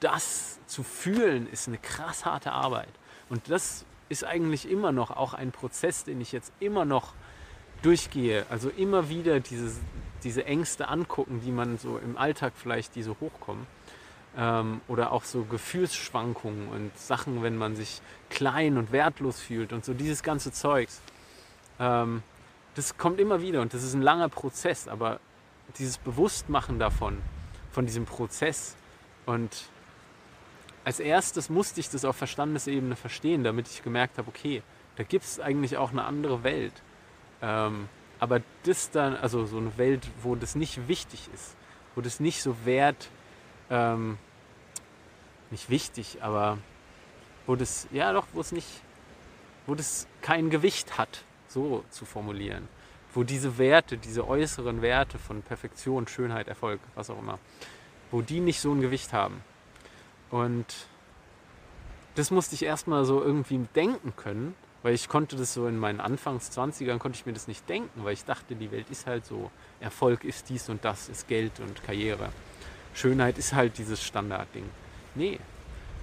Das zu fühlen ist eine krass harte Arbeit. Und das ist eigentlich immer noch auch ein Prozess, den ich jetzt immer noch durchgehe. Also immer wieder dieses, diese Ängste angucken, die man so im Alltag vielleicht, die so hochkommen. Ähm, oder auch so Gefühlsschwankungen und Sachen, wenn man sich klein und wertlos fühlt und so dieses ganze Zeugs. Ähm, das kommt immer wieder und das ist ein langer Prozess, aber dieses Bewusstmachen davon, von diesem Prozess und als erstes musste ich das auf Verstandesebene verstehen, damit ich gemerkt habe, okay, da gibt es eigentlich auch eine andere Welt. Ähm, aber das dann, also so eine Welt, wo das nicht wichtig ist, wo das nicht so wert, ähm, nicht wichtig, aber wo das, ja doch, wo es nicht, wo das kein Gewicht hat, so zu formulieren. Wo diese Werte, diese äußeren Werte von Perfektion, Schönheit, Erfolg, was auch immer, wo die nicht so ein Gewicht haben. Und das musste ich erstmal so irgendwie denken können, weil ich konnte das so in meinen Anfangs 20ern konnte ich mir das nicht denken, weil ich dachte, die Welt ist halt so, Erfolg ist dies und das, ist Geld und Karriere. Schönheit ist halt dieses Standardding. Nee.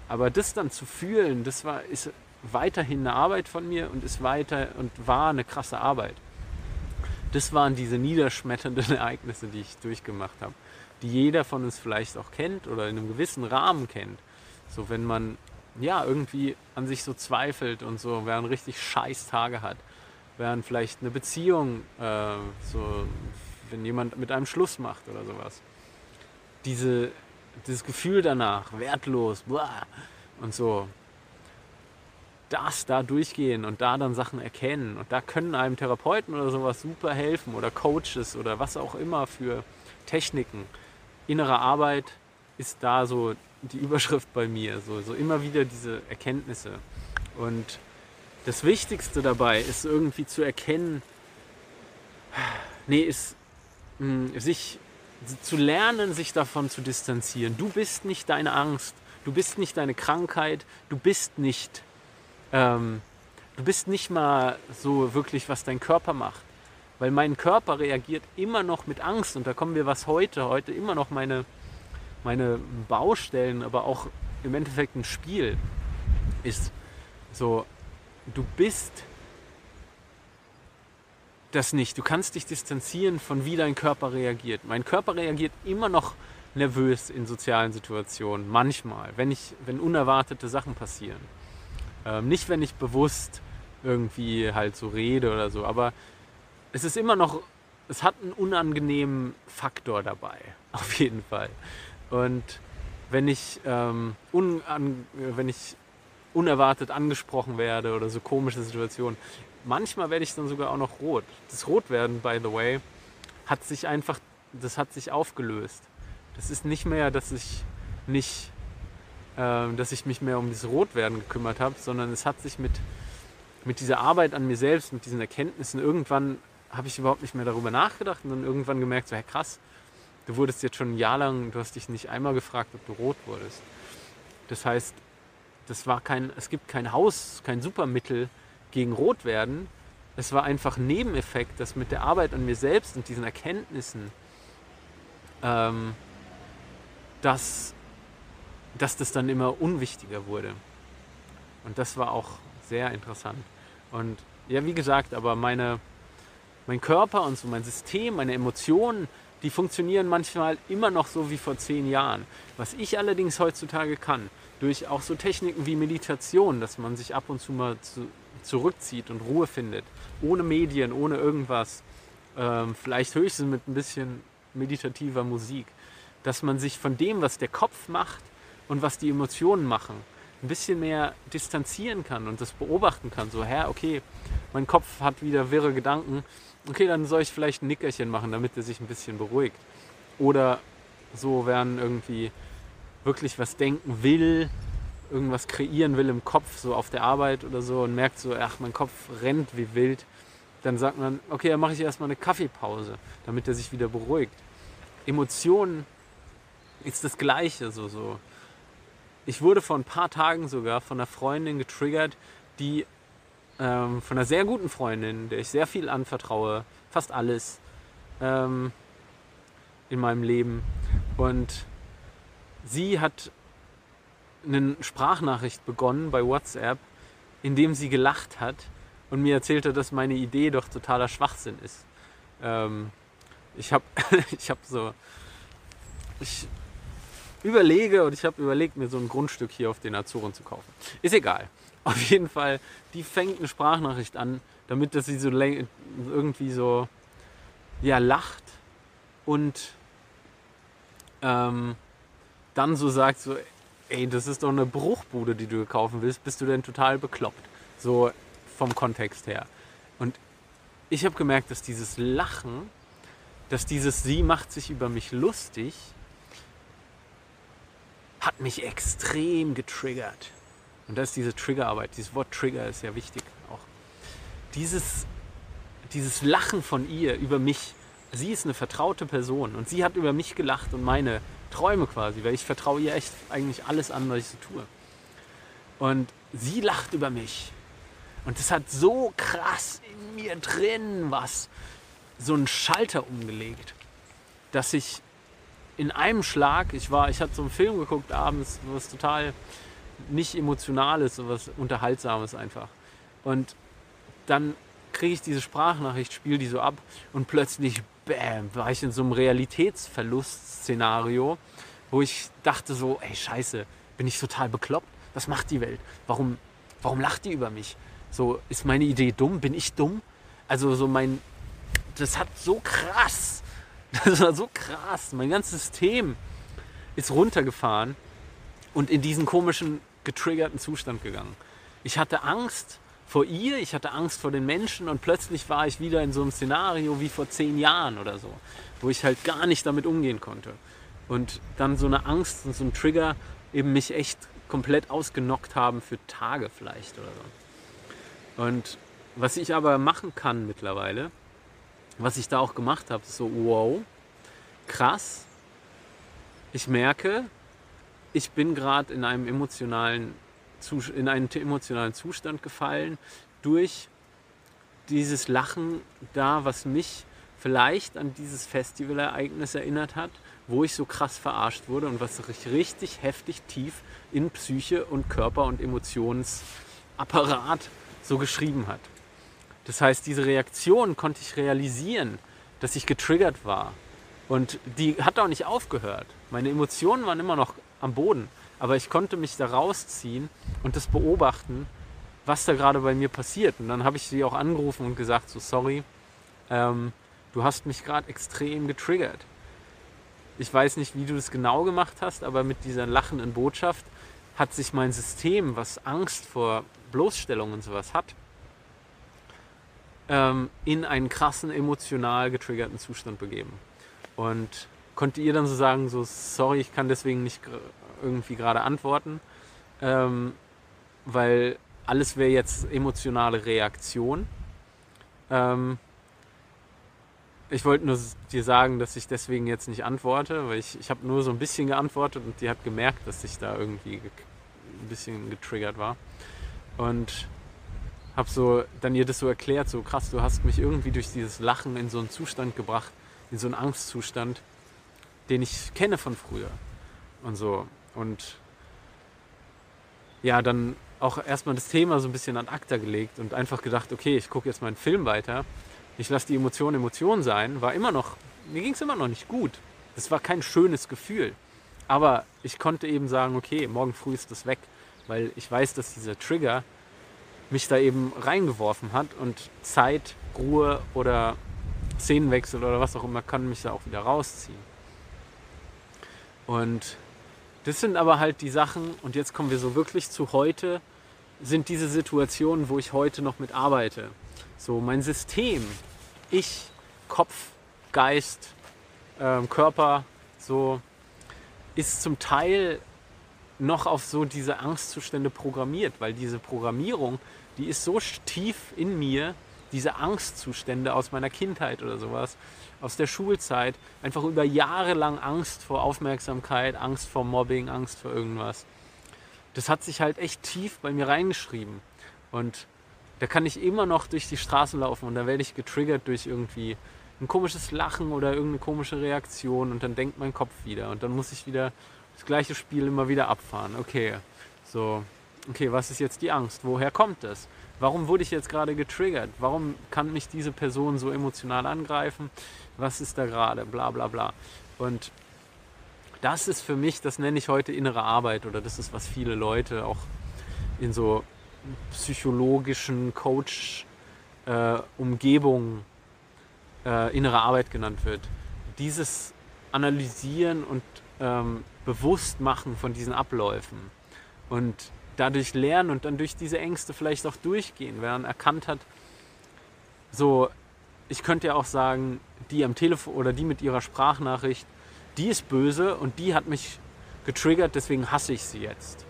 Aber das dann zu fühlen, das war, ist weiterhin eine Arbeit von mir und ist weiter und war eine krasse Arbeit. Das waren diese niederschmetternden Ereignisse, die ich durchgemacht habe die jeder von uns vielleicht auch kennt oder in einem gewissen Rahmen kennt. So wenn man ja, irgendwie an sich so zweifelt und so, während richtig scheiß Tage hat, während vielleicht eine Beziehung, äh, so, wenn jemand mit einem Schluss macht oder sowas. Diese, dieses Gefühl danach, wertlos, blah, und so, das da durchgehen und da dann Sachen erkennen. Und da können einem Therapeuten oder sowas super helfen oder Coaches oder was auch immer für Techniken. Innere Arbeit ist da so die Überschrift bei mir. So, so immer wieder diese Erkenntnisse. Und das Wichtigste dabei ist irgendwie zu erkennen, nee, ist mh, sich zu lernen, sich davon zu distanzieren. Du bist nicht deine Angst, du bist nicht deine Krankheit, du bist nicht ähm, du bist nicht mal so wirklich, was dein Körper macht. Weil mein Körper reagiert immer noch mit Angst und da kommen wir was heute, heute immer noch meine, meine Baustellen, aber auch im Endeffekt ein Spiel ist so, du bist das nicht. Du kannst dich distanzieren von wie dein Körper reagiert. Mein Körper reagiert immer noch nervös in sozialen Situationen, manchmal, wenn, ich, wenn unerwartete Sachen passieren. Ähm, nicht, wenn ich bewusst irgendwie halt so rede oder so, aber es ist immer noch, es hat einen unangenehmen Faktor dabei, auf jeden Fall. Und wenn ich, ähm, unan, wenn ich unerwartet angesprochen werde oder so komische Situationen, manchmal werde ich dann sogar auch noch rot. Das Rotwerden, by the way, hat sich einfach, das hat sich aufgelöst. Das ist nicht mehr, dass ich nicht äh, dass ich mich mehr um dieses Rotwerden gekümmert habe, sondern es hat sich mit, mit dieser Arbeit an mir selbst, mit diesen Erkenntnissen, irgendwann habe ich überhaupt nicht mehr darüber nachgedacht und dann irgendwann gemerkt, so, hey krass, du wurdest jetzt schon ein Jahr lang, du hast dich nicht einmal gefragt, ob du rot wurdest. Das heißt, das war kein, es gibt kein Haus, kein Supermittel gegen Rotwerden. Es war einfach ein Nebeneffekt, dass mit der Arbeit an mir selbst und diesen Erkenntnissen, ähm, dass dass das dann immer unwichtiger wurde. Und das war auch sehr interessant. Und ja, wie gesagt, aber meine, mein Körper und so mein System, meine Emotionen, die funktionieren manchmal immer noch so wie vor zehn Jahren. Was ich allerdings heutzutage kann, durch auch so Techniken wie Meditation, dass man sich ab und zu mal zu, zurückzieht und Ruhe findet, ohne Medien, ohne irgendwas, ähm, vielleicht höchstens mit ein bisschen meditativer Musik, dass man sich von dem, was der Kopf macht, und was die Emotionen machen, ein bisschen mehr distanzieren kann und das beobachten kann. So, hä, okay, mein Kopf hat wieder wirre Gedanken. Okay, dann soll ich vielleicht ein Nickerchen machen, damit er sich ein bisschen beruhigt. Oder so, wenn irgendwie wirklich was denken will, irgendwas kreieren will im Kopf, so auf der Arbeit oder so und merkt so, ach, mein Kopf rennt wie wild, dann sagt man, okay, dann mache ich erstmal eine Kaffeepause, damit er sich wieder beruhigt. Emotionen ist das Gleiche, so, so ich wurde vor ein paar Tagen sogar von einer Freundin getriggert, die ähm, von einer sehr guten Freundin, der ich sehr viel anvertraue, fast alles ähm, in meinem Leben. Und sie hat eine Sprachnachricht begonnen bei WhatsApp, in dem sie gelacht hat und mir erzählte, dass meine Idee doch totaler Schwachsinn ist. Ähm, ich habe ich hab so, ich überlege und ich habe überlegt, mir so ein Grundstück hier auf den Azoren zu kaufen. Ist egal. Auf jeden Fall, die fängt eine Sprachnachricht an, damit dass sie so irgendwie so ja lacht und ähm, dann so sagt so, ey, das ist doch eine Bruchbude, die du kaufen willst, bist du denn total bekloppt? So vom Kontext her. Und ich habe gemerkt, dass dieses Lachen, dass dieses Sie macht sich über mich lustig, hat mich extrem getriggert. Und das ist diese Triggerarbeit. Dieses Wort Trigger ist ja wichtig auch. Dieses, dieses Lachen von ihr über mich. Sie ist eine vertraute Person und sie hat über mich gelacht und meine Träume quasi, weil ich vertraue ihr echt eigentlich alles an, was ich so tue. Und sie lacht über mich. Und das hat so krass in mir drin was, so einen Schalter umgelegt, dass ich in einem Schlag, ich war, ich hatte so einen Film geguckt abends, was total nicht emotionales, so was unterhaltsames einfach. Und dann kriege ich diese Sprachnachricht, spiele die so ab und plötzlich, bam, war ich in so einem Realitätsverlust-Szenario, wo ich dachte so, ey Scheiße, bin ich total bekloppt? Was macht die Welt? Warum, warum lacht die über mich? So, ist meine Idee dumm? Bin ich dumm? Also so mein, das hat so krass, das war so krass. Mein ganzes System ist runtergefahren und in diesen komischen, getriggerten Zustand gegangen. Ich hatte Angst vor ihr, ich hatte Angst vor den Menschen und plötzlich war ich wieder in so einem Szenario wie vor zehn Jahren oder so, wo ich halt gar nicht damit umgehen konnte. Und dann so eine Angst und so ein Trigger eben mich echt komplett ausgenockt haben für Tage vielleicht oder so. Und was ich aber machen kann mittlerweile, was ich da auch gemacht habe, ist so, wow, krass. Ich merke, ich bin gerade in einem emotionalen in einen emotionalen Zustand gefallen durch dieses Lachen da, was mich vielleicht an dieses Festivalereignis erinnert hat, wo ich so krass verarscht wurde und was richtig heftig tief in Psyche und Körper und Emotionsapparat so geschrieben hat. Das heißt, diese Reaktion konnte ich realisieren, dass ich getriggert war. Und die hat auch nicht aufgehört. Meine Emotionen waren immer noch am Boden. Aber ich konnte mich da rausziehen und das beobachten, was da gerade bei mir passiert. Und dann habe ich sie auch angerufen und gesagt, so sorry, ähm, du hast mich gerade extrem getriggert. Ich weiß nicht, wie du das genau gemacht hast, aber mit dieser lachenden Botschaft hat sich mein System, was Angst vor Bloßstellung und sowas hat, ähm, in einen krassen emotional getriggerten Zustand begeben. Und konnte ihr dann so sagen, so sorry, ich kann deswegen nicht irgendwie gerade antworten, ähm, weil alles wäre jetzt emotionale Reaktion. Ähm, ich wollte nur dir sagen, dass ich deswegen jetzt nicht antworte, weil ich, ich habe nur so ein bisschen geantwortet und die hat gemerkt, dass ich da irgendwie ein bisschen getriggert war. Und habe so dann ihr das so erklärt, so krass, du hast mich irgendwie durch dieses Lachen in so einen Zustand gebracht, in so einen Angstzustand, den ich kenne von früher. Und so. Und ja, dann auch erstmal das Thema so ein bisschen an ACTA gelegt und einfach gedacht, okay, ich gucke jetzt meinen Film weiter. Ich lasse die Emotion Emotion sein. War immer noch, mir ging es immer noch nicht gut. Das war kein schönes Gefühl. Aber ich konnte eben sagen, okay, morgen früh ist das weg, weil ich weiß, dass dieser Trigger mich da eben reingeworfen hat und Zeit, Ruhe oder Szenenwechsel oder was auch immer kann mich da auch wieder rausziehen. Und das sind aber halt die Sachen, und jetzt kommen wir so wirklich zu heute, sind diese Situationen, wo ich heute noch mit arbeite. So mein System, ich, Kopf, Geist, ähm, Körper, so ist zum Teil noch auf so diese Angstzustände programmiert, weil diese Programmierung, die ist so tief in mir, diese Angstzustände aus meiner Kindheit oder sowas, aus der Schulzeit, einfach über Jahre lang Angst vor Aufmerksamkeit, Angst vor Mobbing, Angst vor irgendwas. Das hat sich halt echt tief bei mir reingeschrieben. Und da kann ich immer noch durch die Straßen laufen und da werde ich getriggert durch irgendwie ein komisches Lachen oder irgendeine komische Reaktion und dann denkt mein Kopf wieder und dann muss ich wieder das gleiche Spiel immer wieder abfahren. Okay, so, okay, was ist jetzt die Angst? Woher kommt das? Warum wurde ich jetzt gerade getriggert? Warum kann mich diese Person so emotional angreifen? was ist da gerade, bla bla bla. Und das ist für mich, das nenne ich heute innere Arbeit oder das ist, was viele Leute auch in so psychologischen Coach-Umgebungen äh, äh, innere Arbeit genannt wird. Dieses Analysieren und ähm, Bewusstmachen von diesen Abläufen und dadurch lernen und dann durch diese Ängste vielleicht auch durchgehen, wenn man erkannt hat, so ich könnte ja auch sagen, die am Telefon oder die mit ihrer Sprachnachricht, die ist böse und die hat mich getriggert, deswegen hasse ich sie jetzt.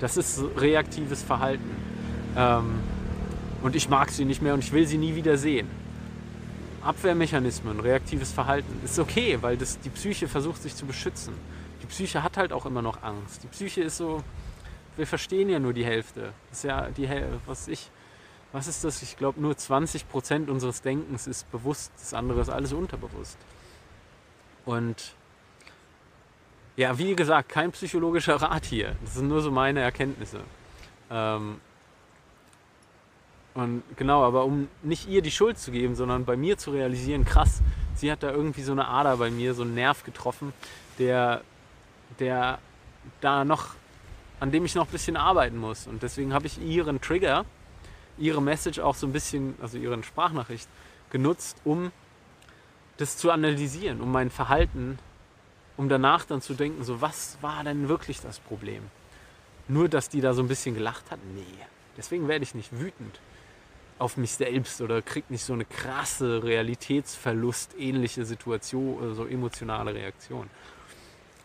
Das ist reaktives Verhalten. Ähm, und ich mag sie nicht mehr und ich will sie nie wieder sehen. Abwehrmechanismen, reaktives Verhalten ist okay, weil das, die Psyche versucht sich zu beschützen. Die Psyche hat halt auch immer noch Angst. Die Psyche ist so, wir verstehen ja nur die Hälfte. Das ist ja die Hälfte, was ich, was ist das? Ich glaube, nur 20 Prozent unseres Denkens ist bewusst, das andere ist alles unterbewusst. Und ja, wie gesagt, kein psychologischer Rat hier. Das sind nur so meine Erkenntnisse. Ähm und genau, aber um nicht ihr die Schuld zu geben, sondern bei mir zu realisieren, krass, sie hat da irgendwie so eine Ader bei mir, so einen Nerv getroffen, der, der da noch an dem ich noch ein bisschen arbeiten muss. Und deswegen habe ich ihren Trigger, ihre Message auch so ein bisschen, also ihren Sprachnachricht genutzt, um das zu analysieren, um mein Verhalten, um danach dann zu denken, so was war denn wirklich das Problem? Nur, dass die da so ein bisschen gelacht hat? Nee. Deswegen werde ich nicht wütend auf mich selbst oder kriege nicht so eine krasse Realitätsverlust ähnliche Situation oder so emotionale Reaktion.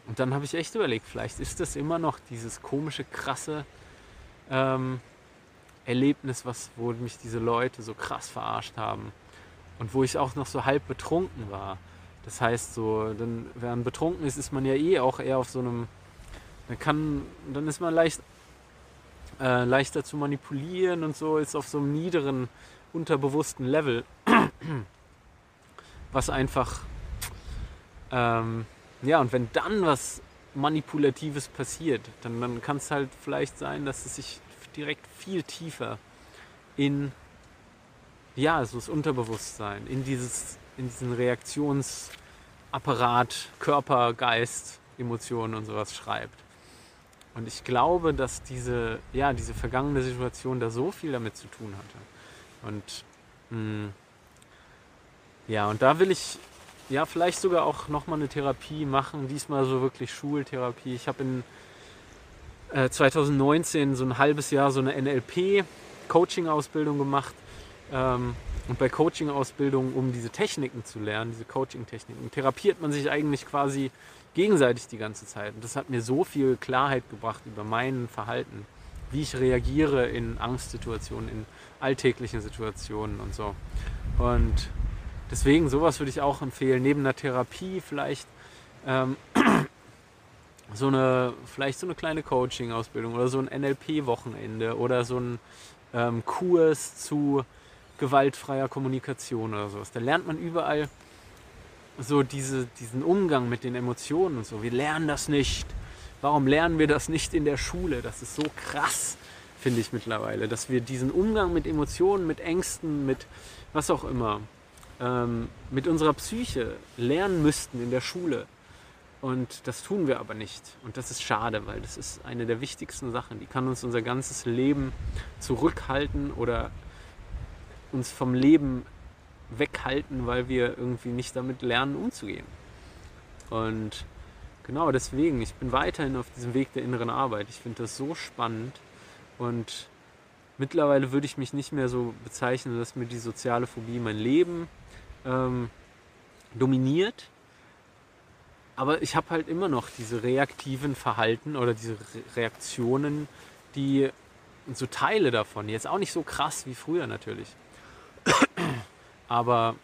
Und dann habe ich echt überlegt, vielleicht ist das immer noch dieses komische, krasse ähm, Erlebnis, was, wo mich diese Leute so krass verarscht haben. Und wo ich auch noch so halb betrunken war. Das heißt, so, dann, wenn man betrunken ist, ist man ja eh auch eher auf so einem, dann kann, dann ist man leicht, äh, leichter zu manipulieren und so, ist auf so einem niederen, unterbewussten Level. Was einfach, ähm, ja, und wenn dann was Manipulatives passiert, dann, dann kann es halt vielleicht sein, dass es sich direkt viel tiefer in ja, so das Unterbewusstsein, in, dieses, in diesen Reaktionsapparat, Körper, Geist, Emotionen und sowas schreibt. Und ich glaube, dass diese, ja, diese vergangene Situation da so viel damit zu tun hatte. Und mh, hm, ja, und da will ich ja, vielleicht sogar auch nochmal eine Therapie machen, diesmal so wirklich Schultherapie. Ich habe in äh, 2019 so ein halbes Jahr so eine NLP-Coaching-Ausbildung gemacht. Ähm, und bei Coaching-Ausbildung, um diese Techniken zu lernen, diese Coaching-Techniken, therapiert man sich eigentlich quasi gegenseitig die ganze Zeit. Und das hat mir so viel Klarheit gebracht über mein Verhalten, wie ich reagiere in Angstsituationen, in alltäglichen Situationen und so. Und Deswegen, sowas würde ich auch empfehlen. Neben einer Therapie vielleicht ähm, so eine, vielleicht so eine kleine Coaching-Ausbildung oder so ein NLP-Wochenende oder so ein ähm, Kurs zu gewaltfreier Kommunikation oder sowas. Da lernt man überall so diese, diesen Umgang mit den Emotionen und so. Wir lernen das nicht. Warum lernen wir das nicht in der Schule? Das ist so krass, finde ich mittlerweile, dass wir diesen Umgang mit Emotionen, mit Ängsten, mit was auch immer, ähm, mit unserer Psyche lernen müssten in der Schule. Und das tun wir aber nicht. Und das ist schade, weil das ist eine der wichtigsten Sachen. Die kann uns unser ganzes Leben zurückhalten oder uns vom Leben weghalten, weil wir irgendwie nicht damit lernen, umzugehen. Und genau deswegen, ich bin weiterhin auf diesem Weg der inneren Arbeit. Ich finde das so spannend und mittlerweile würde ich mich nicht mehr so bezeichnen, dass mir die soziale Phobie mein Leben ähm, dominiert. Aber ich habe halt immer noch diese reaktiven Verhalten oder diese Re Reaktionen, die so Teile davon, jetzt auch nicht so krass wie früher natürlich. Aber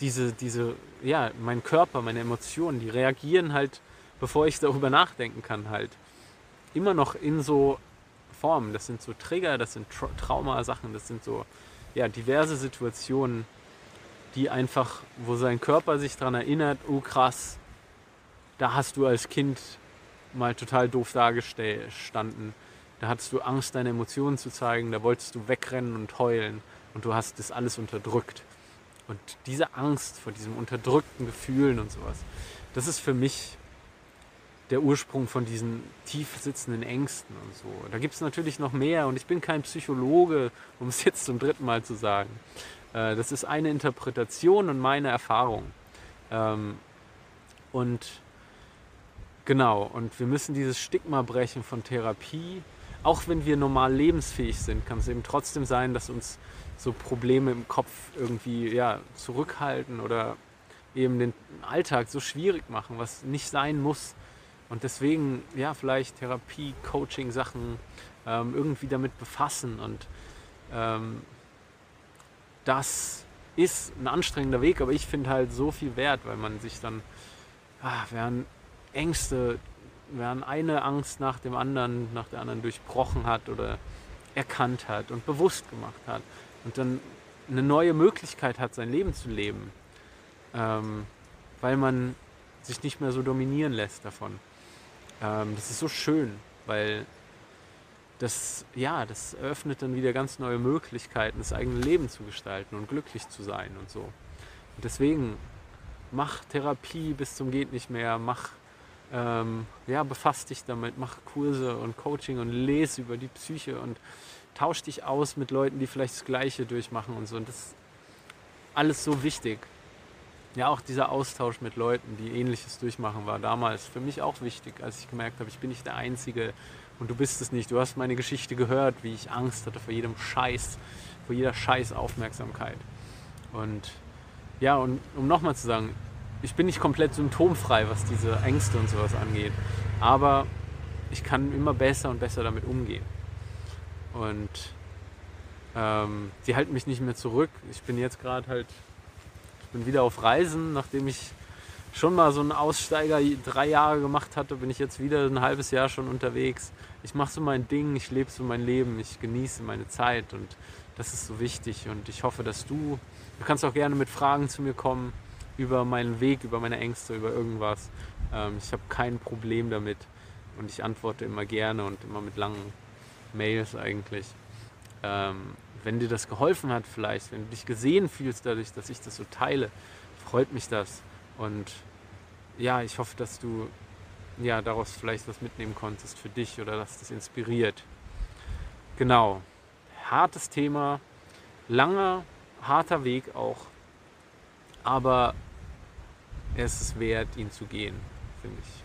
diese, diese, ja, mein Körper, meine Emotionen, die reagieren halt, bevor ich darüber nachdenken kann, halt. Immer noch in so Formen. Das sind so Trigger, das sind Tra Traumasachen, das sind so, ja, diverse Situationen, die einfach, wo sein Körper sich daran erinnert, oh krass, da hast du als Kind mal total doof dagestanden. Da hattest du Angst, deine Emotionen zu zeigen, da wolltest du wegrennen und heulen und du hast das alles unterdrückt. Und diese Angst vor diesen unterdrückten Gefühlen und sowas, das ist für mich der Ursprung von diesen tief sitzenden Ängsten und so. Da gibt es natürlich noch mehr und ich bin kein Psychologe, um es jetzt zum dritten Mal zu sagen. Äh, das ist eine Interpretation und meine Erfahrung. Ähm, und genau, und wir müssen dieses Stigma brechen von Therapie. Auch wenn wir normal lebensfähig sind, kann es eben trotzdem sein, dass uns so Probleme im Kopf irgendwie ja, zurückhalten oder eben den Alltag so schwierig machen, was nicht sein muss. Und deswegen, ja, vielleicht Therapie, Coaching, Sachen ähm, irgendwie damit befassen und ähm, das ist ein anstrengender Weg, aber ich finde halt so viel wert, weil man sich dann, ah, während Ängste, während eine Angst nach dem anderen, nach der anderen durchbrochen hat oder erkannt hat und bewusst gemacht hat und dann eine neue Möglichkeit hat, sein Leben zu leben, ähm, weil man sich nicht mehr so dominieren lässt davon. Ähm, das ist so schön, weil das, ja, das eröffnet dann wieder ganz neue Möglichkeiten, das eigene Leben zu gestalten und glücklich zu sein und so. Und deswegen mach Therapie bis zum geht nicht mehr, mach ähm, ja, befass dich damit, mach Kurse und Coaching und lese über die Psyche und tausch dich aus mit Leuten, die vielleicht das Gleiche durchmachen und so. Und das ist alles so wichtig. Ja, auch dieser Austausch mit Leuten, die Ähnliches durchmachen, war damals für mich auch wichtig, als ich gemerkt habe, ich bin nicht der Einzige und du bist es nicht. Du hast meine Geschichte gehört, wie ich Angst hatte vor jedem Scheiß, vor jeder Scheiß Aufmerksamkeit. Und ja, und um nochmal zu sagen, ich bin nicht komplett symptomfrei, was diese Ängste und sowas angeht. Aber ich kann immer besser und besser damit umgehen. Und ähm, die halten mich nicht mehr zurück. Ich bin jetzt gerade halt, ich bin wieder auf Reisen, nachdem ich schon mal so einen Aussteiger drei Jahre gemacht hatte, bin ich jetzt wieder ein halbes Jahr schon unterwegs. Ich mache so mein Ding, ich lebe so mein Leben, ich genieße meine Zeit und das ist so wichtig. Und ich hoffe, dass du, du kannst auch gerne mit Fragen zu mir kommen über meinen Weg, über meine Ängste, über irgendwas. Ähm, ich habe kein Problem damit und ich antworte immer gerne und immer mit langen Mails eigentlich. Ähm, wenn dir das geholfen hat vielleicht, wenn du dich gesehen fühlst dadurch, dass ich das so teile, freut mich das. Und ja, ich hoffe, dass du ja, daraus vielleicht was mitnehmen konntest für dich oder dass das inspiriert. Genau. Hartes Thema, langer, harter Weg auch, aber es ist wert, ihn zu gehen, finde ich.